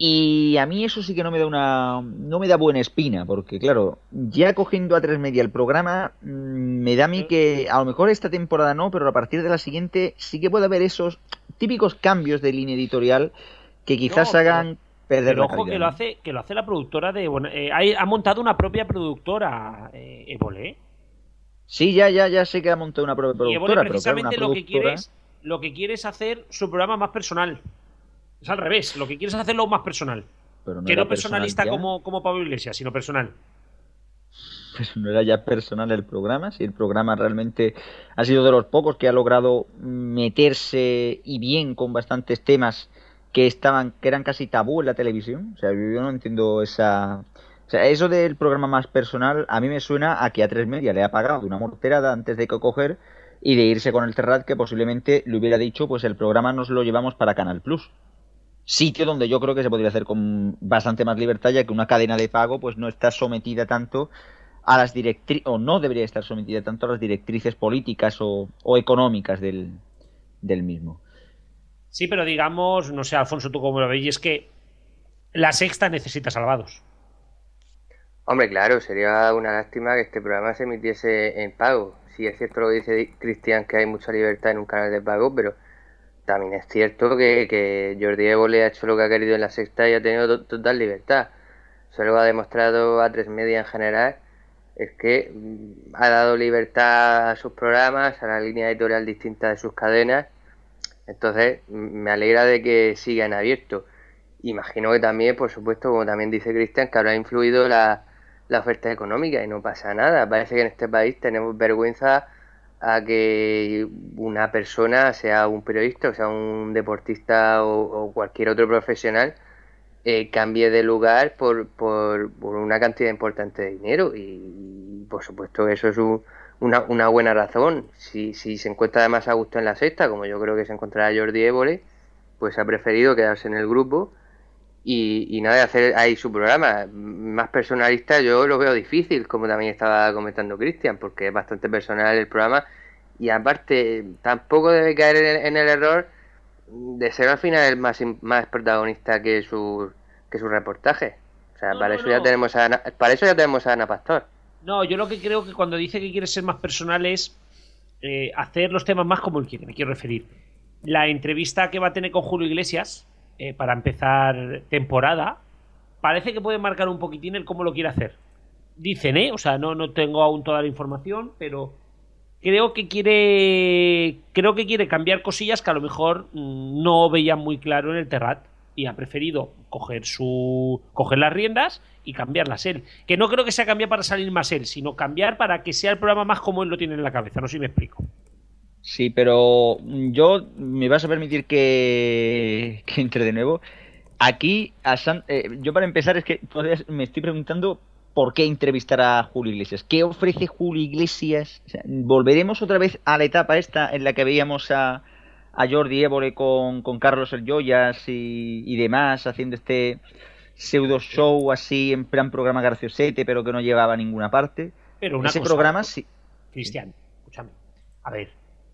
Y a mí eso sí que no me da una no me da buena espina, porque claro, ya cogiendo a tres media el programa, me da a mí que a lo mejor esta temporada no, pero a partir de la siguiente sí que puede haber esos típicos cambios de línea editorial que quizás No, hagan perder Pero la ojo calidad, que lo ¿no? hace, que lo hace la productora de. bueno, eh, ha, ha montado una propia productora, eh, Évole. ¿eh? Sí, ya, ya, ya sé que ha montado una propia Y productora, pero claro, precisamente lo que quiere productora... es lo que quiere es hacer su programa más personal. Es al revés, lo que quiere es hacerlo más personal. Pero no que no personalista personal como, como Pablo Iglesias, sino personal. Pues no era ya personal el programa, si el programa realmente ha sido de los pocos que ha logrado meterse y bien con bastantes temas que estaban, que eran casi tabú en la televisión. O sea, yo no entiendo esa. O sea, eso del programa más personal a mí me suena a que a tres media le ha pagado una morterada antes de que coger y de irse con el Terrat que posiblemente le hubiera dicho, pues el programa nos lo llevamos para Canal Plus. Sitio donde yo creo que se podría hacer con bastante más libertad, ya que una cadena de pago pues no está sometida tanto a las directrices, o no debería estar sometida tanto a las directrices políticas o, o económicas del, del mismo. Sí, pero digamos, no sé, Alfonso, tú cómo lo ves, y es que la sexta necesita salvados. Hombre, claro, sería una lástima que este programa se emitiese en pago. Sí es cierto lo que dice Cristian, que hay mucha libertad en un canal de pago, pero también es cierto que, Jordi Evo le ha hecho lo que ha querido en la sexta y ha tenido to- total libertad. Eso lo ha demostrado a tres media en general, es que mm, ha dado libertad a sus programas, a la línea editorial distinta de sus cadenas. Entonces, mm, me alegra de que siga en abierto. Imagino que también, por supuesto, como también dice Cristian, que habrá influido la, la oferta económica y no pasa nada. Parece que en este país tenemos vergüenza a que una persona, sea un periodista, o sea un deportista o, cualquier otro profesional, eh, cambie de lugar por, por, por una cantidad importante de dinero. Y, por supuesto eso es un- una, una buena razón. Si, si se encuentra además a gusto en la sexta, como yo creo que se encontrará Jordi Évole, pues ha preferido quedarse en el grupo y, y nada, hacer ahí su programa. Más personalista yo lo veo difícil, como también estaba comentando Cristian, porque es bastante personal el programa y aparte tampoco debe caer en, en el error de ser al final el más, más protagonista que su, que su reportaje. O sea, No, para no, eso ya tenemos a Ana, para eso ya tenemos a Ana Pastor. No, yo lo que creo que cuando dice que quiere ser más personal es eh, hacer los temas más como él quiere, me quiero referir. La entrevista que va a tener con Julio Iglesias eh, para empezar temporada parece que puede marcar un poquitín el cómo lo quiere hacer. Dicen, ¿eh? O sea, no, no tengo aún toda la información, pero creo que quiere creo que quiere cambiar cosillas que a lo mejor mm, no veían muy claro en el Terrat y ha preferido coger su coger las riendas y cambiarlas él que no creo que sea cambiar para salir más él sino cambiar para que sea el programa más como él lo tiene en la cabeza no sé si me explico Sí, pero yo me vas a permitir que, <laughs> que entre de nuevo. Aquí, a San- eh, yo para empezar es que todavía me estoy preguntando ¿por qué entrevistar a Julio Iglesias? ¿Qué ofrece Julio Iglesias? O sea, ¿Volveremos otra vez a la etapa esta en la que veíamos a, a Jordi Évole con, con Carlos El Joyas y, y demás haciendo este pseudo show así en plan programa graciosete pero que no llevaba a ninguna parte? Pero una Ese cosa, programa sí. Cristian, escúchame. A ver,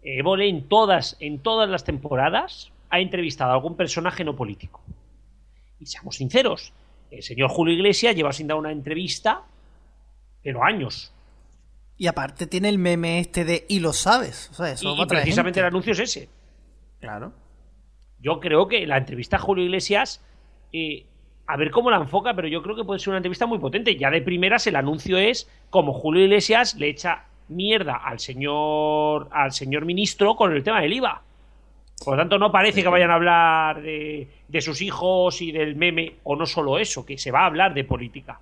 Évole en todas, en todas las temporadas ha entrevistado a algún personaje no político. Y seamos sinceros, el señor Julio Iglesias lleva sin dar una entrevista, pero años. Y aparte tiene el meme este de y lo sabes. O sea, eso Y, precisamente el anuncio es ese. Claro. Yo creo que la entrevista a Julio Iglesias, eh, a ver cómo la enfoca, pero yo creo que puede ser una entrevista muy potente. Ya de primeras el anuncio es como Julio Iglesias le echa mierda al señor al señor ministro con el tema del IVA. Por lo tanto, no parece que vayan a hablar de, de sus hijos y del meme, o no solo eso, que se va a hablar de política.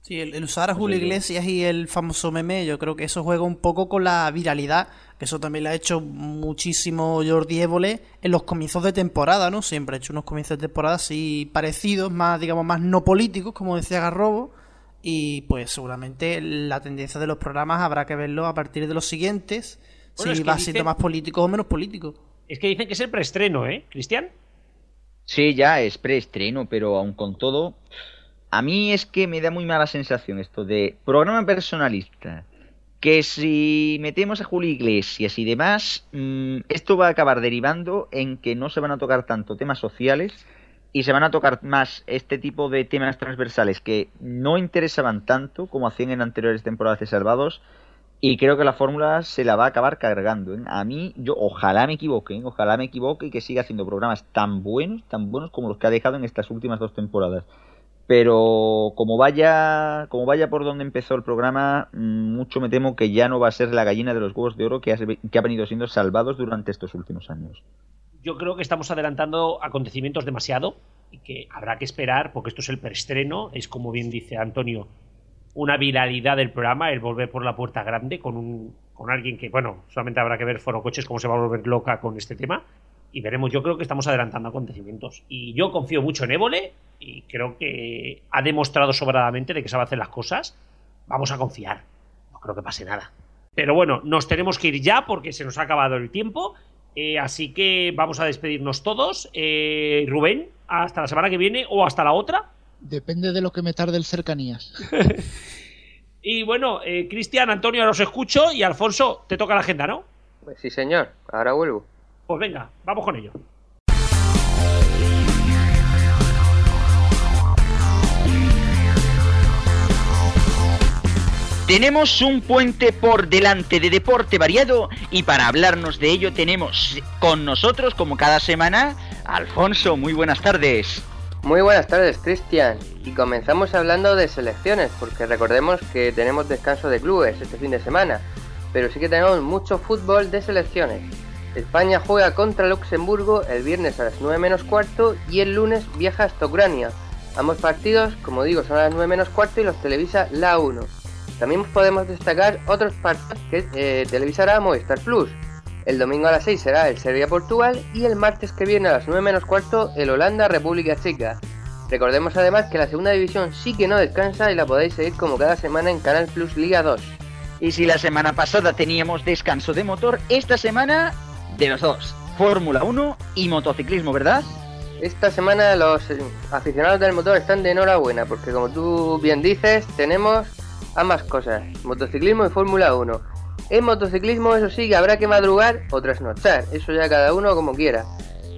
Sí, el, el usar a Julio Iglesias y el famoso meme, yo creo que eso juega un poco con la viralidad, que eso también lo ha hecho muchísimo Jordi Évole en los comienzos de temporada, ¿no? Siempre ha hecho unos comienzos de temporada así parecidos, más, digamos, más no políticos, como decía Garrobo, y pues seguramente la tendencia de los programas habrá que verlo a partir de los siguientes, Bueno, si es que va dice- siendo más político o menos político. Es que dicen que es el preestreno, ¿eh, Cristian? Sí, ya es preestreno, pero aún con todo, a mí es que me da muy mala sensación esto de programa personalista. Que si metemos a Julio Iglesias y demás, mm, esto va a acabar derivando en que no se van a tocar tanto temas sociales y se van a tocar más este tipo de temas transversales que no interesaban tanto como hacían en anteriores temporadas de Salvados y creo que la fórmula se la va a acabar cargando. ¿eh? A mí, yo ojalá me equivoque, ¿eh? ojalá me equivoque y que siga haciendo programas tan buenos, tan buenos como los que ha dejado en estas últimas dos temporadas. Pero como vaya, como vaya por donde empezó el programa, mm, mucho me temo que ya no va a ser la gallina de los huevos de oro que ha, que ha venido siendo salvados durante estos últimos años. Yo creo que estamos adelantando acontecimientos demasiado y que habrá que esperar, porque esto es el preestreno, es como bien dice Antonio, una viralidad del programa, el volver por la puerta grande con un con alguien que, bueno, solamente habrá que ver Foro Coches cómo se va a volver loca con este tema y veremos, yo creo que estamos adelantando acontecimientos y yo confío mucho en Évole y creo que ha demostrado sobradamente de que sabe hacer las cosas, vamos a confiar, no creo que pase nada. Pero bueno, nos tenemos que ir ya porque se nos ha acabado el tiempo. Eh, así que vamos a despedirnos todos. Eh, Rubén, hasta la semana que viene o hasta la otra. Depende de lo que me tarde el cercanías. <laughs> Y bueno, eh, Cristian, Antonio, ahora os escucho y Alfonso, te toca la agenda, ¿no? Pues sí, señor. Ahora vuelvo. Pues venga, vamos con ello. Tenemos un puente por delante de deporte variado y para hablarnos de ello tenemos con nosotros, como cada semana, Alfonso. Muy buenas tardes. Muy buenas tardes, Cristian. Y comenzamos hablando de selecciones, porque recordemos que tenemos descanso de clubes este fin de semana, pero sí que tenemos mucho fútbol de selecciones. España juega contra Luxemburgo el viernes a las 9 menos cuarto y el lunes viaja hasta Ucrania. Ambos partidos, como digo, son a las 9 menos cuarto y los televisa la 1. También podemos destacar otros partidos que eh, televisará Movistar Plus. El domingo a las 6 será el Serbia-Portugal y el martes que viene a las 9 menos cuarto el Holanda-República Checa. Recordemos además que la segunda división sí que no descansa y la podéis seguir como cada semana en Canal Plus Liga 2. Y si la semana pasada teníamos descanso de motor, esta semana de los dos, Fórmula 1 y motociclismo, ¿verdad? Esta semana los aficionados del motor están de enhorabuena porque como tú bien dices tenemos ambas cosas, motociclismo y Fórmula 1. En motociclismo eso sí que habrá que madrugar o trasnochar, eso ya cada uno como quiera.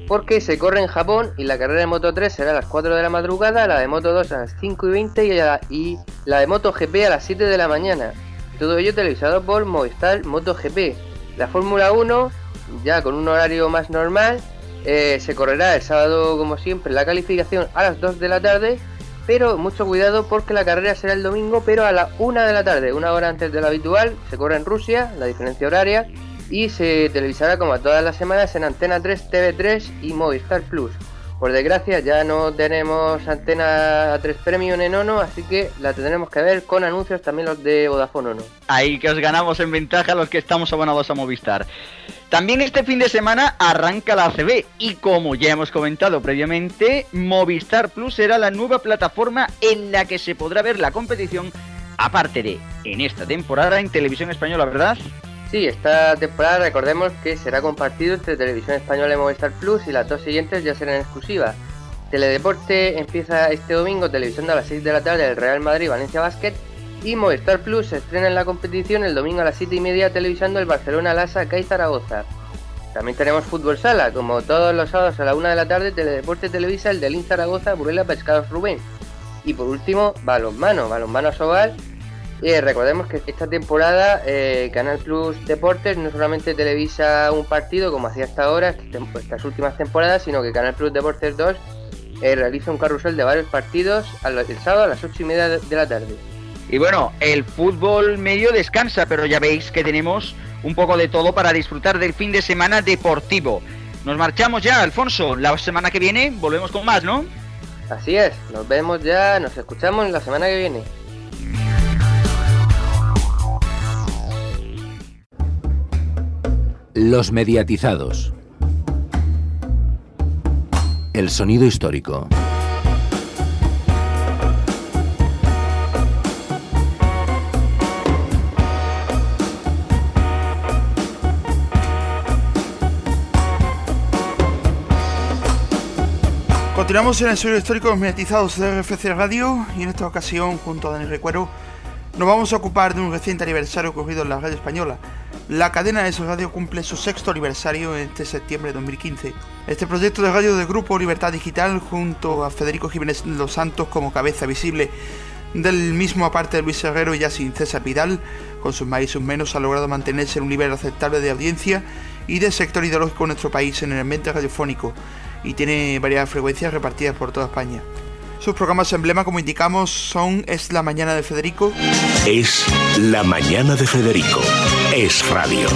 Porque se corre en Japón y la carrera de Moto 3 será a las 4 de la madrugada, la de Moto 2 a las 5 y 20 y la, de Moto GP a las 7 de la mañana. Todo ello televisado por Movistar MotoGP. La Fórmula 1, ya con un horario más normal, eh, se correrá el sábado como siempre la calificación a las 2 de la tarde, pero mucho cuidado porque la carrera será el domingo, pero a la 1 de la tarde, una hora antes de lo habitual, se corre en Rusia, la diferencia horaria, y se televisará como todas las semanas en Antena 3, TV3 y Movistar Plus. Por desgracia ya no tenemos antena a 3 Premium en Ono, así que la tendremos que ver con anuncios también los de Vodafone Ono. Ahí que os ganamos en ventaja los que estamos abonados a Movistar. También este fin de semana arranca la ACB y como ya hemos comentado previamente, Movistar Plus será la nueva plataforma en la que se podrá ver la competición, aparte de en esta temporada en televisión española, ¿verdad? Sí, esta temporada recordemos que será compartido entre Televisión Española y Movistar Plus y las dos siguientes ya serán exclusivas. Teledeporte empieza este domingo, televisión a las 6 de la tarde, el Real Madrid Valencia Basket y Movistar Plus se estrena en la competición el domingo a las 7 y media televisando el Barcelona Lasa CAI Zaragoza. También tenemos fútbol sala, como todos los sábados a la 1 de la tarde, Teledeporte televisa el del Zaragoza, Burela Pescados Rubén. Y por último, balonmano, balonmano Sobal y recordemos que esta temporada eh, Canal Plus Deportes no solamente televisa un partido como hacía hasta ahora, este estas últimas temporadas, sino que Canal Plus Deportes 2 eh, realiza un carrusel de varios partidos el sábado a las 8 y media de la tarde. Y bueno, el fútbol medio descansa, pero ya veis que tenemos un poco de todo para disfrutar del fin de semana deportivo. Nos marchamos ya, Alfonso. La semana que viene volvemos con más, ¿no? Así es, nos vemos ya, nos escuchamos la semana que viene. Los mediatizados. El sonido histórico. Continuamos en el sonido histórico de los mediatizados de RFC Radio y en esta ocasión, junto a Daniel Recuero, nos vamos a ocupar de un reciente aniversario ocurrido en la radio española. La cadena de su radio cumple su sexto aniversario este septiembre de 2015. Este proyecto de radio del Grupo Libertad Digital, junto a Federico Jiménez Los Santos como cabeza visible del mismo aparte de Luis Herrero y ya sin César Vidal, con sus más y sus menos, ha logrado mantenerse en un nivel aceptable de audiencia y de sector ideológico en nuestro país en el ambiente radiofónico y tiene varias frecuencias repartidas por toda España. Sus programas emblema, como indicamos, son Es la mañana de Federico. Es la mañana de Federico. Es radio.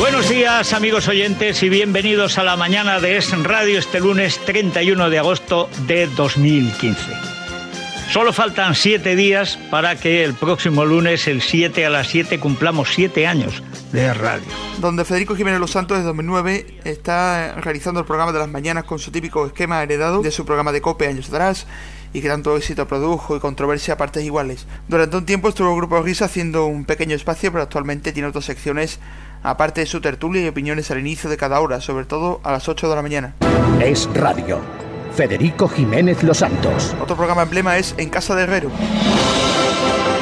Buenos días amigos oyentes y bienvenidos a la mañana de Es Radio este lunes 31 de agosto de 2015. Solo faltan siete días para que el próximo lunes, el 7 a las 7, cumplamos siete años de radio. Donde Federico Jiménez Los Santos desde 2009 está realizando el programa de las mañanas con su típico esquema heredado de su programa de COPE años atrás y que tanto éxito produjo y controversia a partes iguales. Durante un tiempo estuvo el Grupo Risa haciendo un pequeño espacio, pero actualmente tiene otras secciones aparte de su tertulia y opiniones al inicio de cada hora, sobre todo a las 8 de la mañana. Es radio. Federico Jiménez Los Santos. Otro programa emblema es En Casa de Herrero.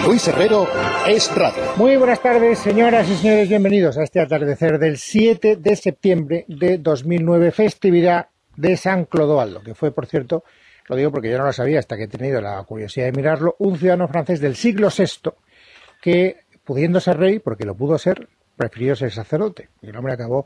Luis Herrero es. Muy buenas tardes, señoras y señores, bienvenidos a este atardecer del 7 de septiembre de 2009, festividad de San Clodoaldo, que fue, por cierto, lo digo porque yo no lo sabía hasta que he tenido la curiosidad de mirarlo, un ciudadano francés del siglo VI que, pudiendo ser rey, porque lo pudo ser, prefirió ser sacerdote. Y el hombre acabó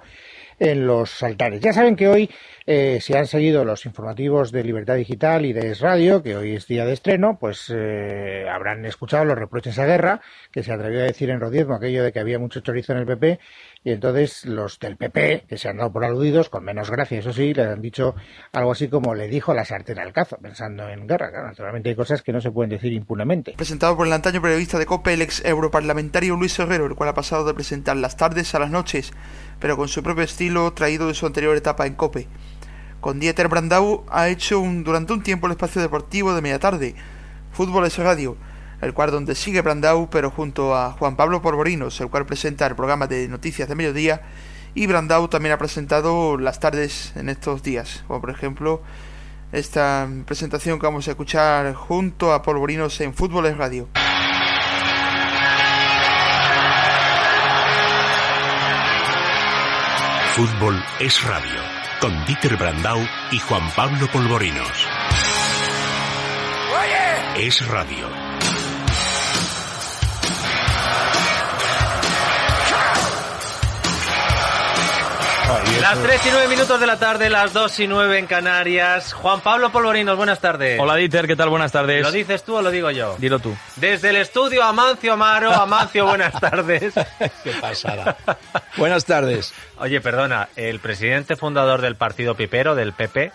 en los altares. Ya saben que hoy, eh, si han seguido los informativos de Libertad Digital y de Es Radio, que hoy es día de estreno, pues eh, habrán escuchado los reproches a guerra, que se atrevió a decir en Rodiezmo aquello de que había mucho chorizo en el PP, y entonces los del PP, que se han dado por aludidos, con menos gracia, eso sí, le han dicho algo así como le dijo la sartén al cazo, pensando en guerra. Naturalmente hay cosas que no se pueden decir impunemente. Presentado por el antaño periodista de COPE, el ex europarlamentario Luis Herrero, el cual ha pasado de presentar las tardes a las noches, pero con su propio estilo traído de su anterior etapa en COPE. Con Dieter Brandau ha hecho un, durante un tiempo el espacio deportivo de media tarde, Fútbol es Radio, el cual donde sigue Brandau, pero junto a Juan Pablo Porborinos, el cual presenta el programa de noticias de mediodía, y Brandau también ha presentado las tardes en estos días, como por ejemplo esta presentación que vamos a escuchar junto a Polvorinos en Fútbol es Radio. Fútbol es radio, con Dieter Brandau y Juan Pablo Polvorinos. Es radio. Las 3 y 9 minutos de la tarde, las 2 y 9 en Canarias. Juan Pablo Polvorinos, buenas tardes. Hola Dieter, ¿qué tal? Buenas tardes. ¿Lo dices tú o lo digo yo? Dilo tú. Desde el estudio Amancio Amaro, Amancio, buenas tardes. <laughs> Qué pasada. Buenas tardes. Oye, perdona, el presidente fundador del partido Pipero, del PP.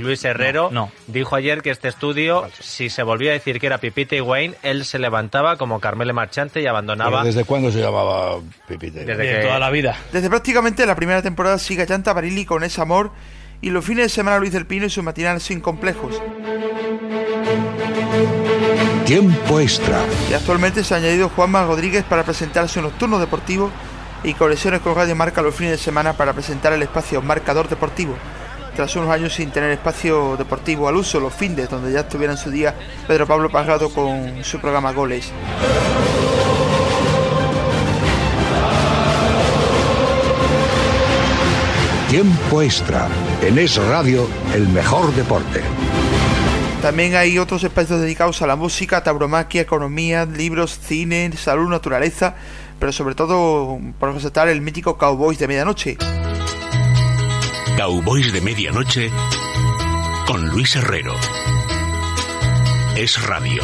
Luis Herrero, dijo ayer que este estudio, si se volvía a decir que era Pipita y Wayne, él se levantaba como Carmele Marchante y abandonaba. ¿Pero ¿Desde cuándo se llamaba Pipite? Desde que- toda la vida. Desde prácticamente la primera temporada sigue a Llanta Barili con ese amor y los fines de semana Luis del Pino y su matinal sin complejos. Tiempo extra. Y actualmente se ha añadido Juanma Rodríguez para presentar su nocturno deportivo y conexiones con Radio Marca los fines de semana para presentar el espacio Marcador Deportivo. Tras unos años sin tener espacio deportivo al uso, los findes, donde ya estuviera en su día Pedro Pablo Pagado con su programa Goles. Tiempo extra. En Es Radio, el mejor deporte. También hay otros espacios dedicados a la música, tauromaquia, economía, libros, cine, salud, naturaleza, pero sobre todo por resaltar el mítico Cowboys de Medianoche. Cowboys de Medianoche con Luis Herrero. Es Radio.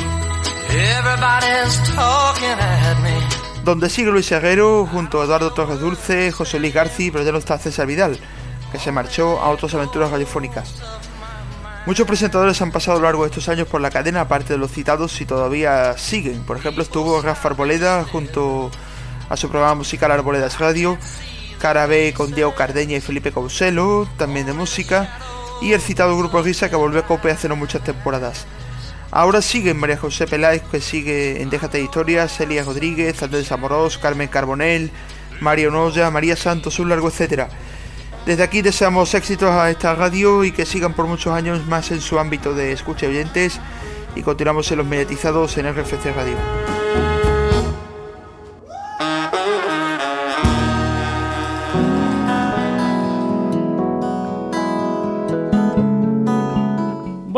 Everybody's talking at me. donde sigue Luis Herrero junto a Eduardo Torres Dulce, José Luis García, pero ya no está César Vidal, que se marchó a otras aventuras radiofónicas. Muchos presentadores han pasado a lo largo de estos años por la cadena, aparte de los citados, y todavía siguen. Por ejemplo, estuvo Rafa Arboleda junto a su programa musical Arboledas Radio, Cara B con Diego Cardeña y Felipe Couselo, también de música, y el citado Grupo Risa que volvió a Cope hace no muchas temporadas. Ahora siguen María José Peláez, que sigue en Déjate de Historias, Celia Rodríguez, Andrés Amorós, Carmen Carbonell, Mario Noya, María Santos, un largo etcétera. Desde aquí deseamos éxitos a esta radio y que sigan por muchos años más en su ámbito de escucha y oyentes y continuamos en los mediatizados en RFC Radio.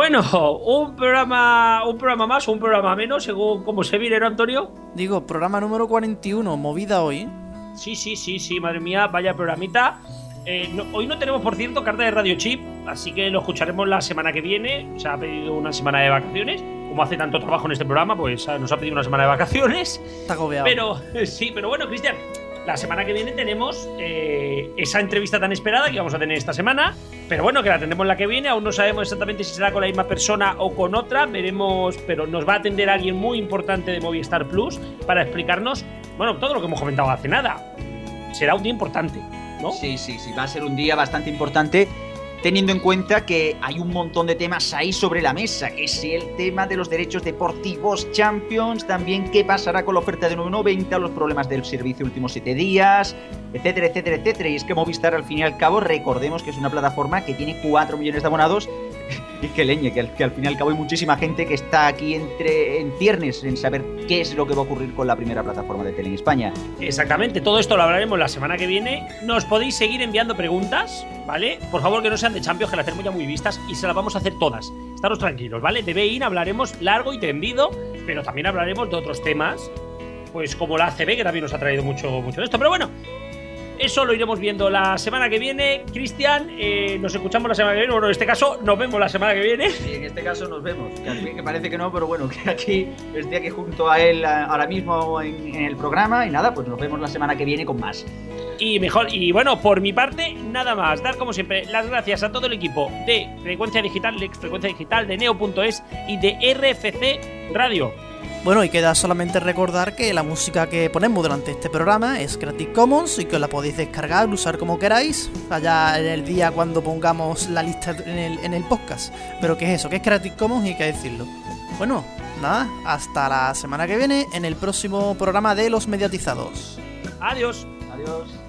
Bueno, un programa, un programa más o un programa menos, según como se viene, ¿no, Antonio? Digo, programa número 41, movida hoy. Sí, sí, sí, sí, madre mía, vaya programita. Eh, no- hoy no tenemos, por cierto, carta de Radio Chip, así que lo escucharemos la semana que viene. Se ha pedido una semana de vacaciones. Como hace tanto trabajo en este programa, pues nos ha pedido una semana de vacaciones. Está agobiado. Pero, <laughs> sí, pero bueno, Cristian, la semana que viene tenemos eh, esa entrevista tan esperada que vamos a tener esta semana. Pero bueno, que la tendremos la que viene. Aún no sabemos exactamente si será con la misma persona o con otra. Veremos, pero nos va a atender alguien muy importante de Movistar Plus para explicarnos, bueno, todo lo que hemos comentado hace nada. Será un día importante, ¿no? Sí, sí, sí, va a ser un día bastante importante teniendo en cuenta que hay un montón de temas ahí sobre la mesa, que es el tema de los derechos deportivos Champions, también qué pasará con la oferta de 9.90, los problemas del servicio últimos 7 días, etcétera, etcétera, etcétera. Y es que Movistar al fin y al cabo, recordemos que es una plataforma que tiene 4 millones de abonados que leñe, que al, que al fin y al cabo hay muchísima gente que está aquí entre en ciernes en saber qué es lo que va a ocurrir con la primera plataforma de tele en España. Exactamente, todo esto lo hablaremos la semana que viene. Nos podéis seguir enviando preguntas, ¿vale? Por favor, que no sean de Champions, que las tenemos ya muy vistas y se las vamos a hacer todas. Estaros tranquilos, ¿vale? De Bein hablaremos largo y tendido, pero también hablaremos de otros temas, pues como la ACB, que también nos ha traído mucho, mucho de esto. Pero bueno, eso lo iremos viendo la semana que viene. Cristian, eh, nos escuchamos la semana que viene. Bueno, en este caso, nos vemos la semana que viene. Sí, en este caso nos vemos. Que, parece que no, pero bueno, que aquí estoy aquí junto a él ahora mismo en, en el programa y nada, pues nos vemos la semana que viene con más. Y mejor, y bueno, por mi parte, nada más. Dar como siempre las gracias a todo el equipo de Frecuencia Digital, Lex Frecuencia Digital, de Neo.es y de RFC Radio. Bueno, y queda solamente recordar que la música que ponemos durante este programa es Creative Commons y que os la podéis descargar, usar como queráis, allá en el día cuando pongamos la lista en el, en el podcast. Pero ¿qué es eso? ¿Qué es Creative Commons y hay que decirlo? Bueno, nada, hasta la semana que viene en el próximo programa de Los Mediatizados. Adiós. Adiós.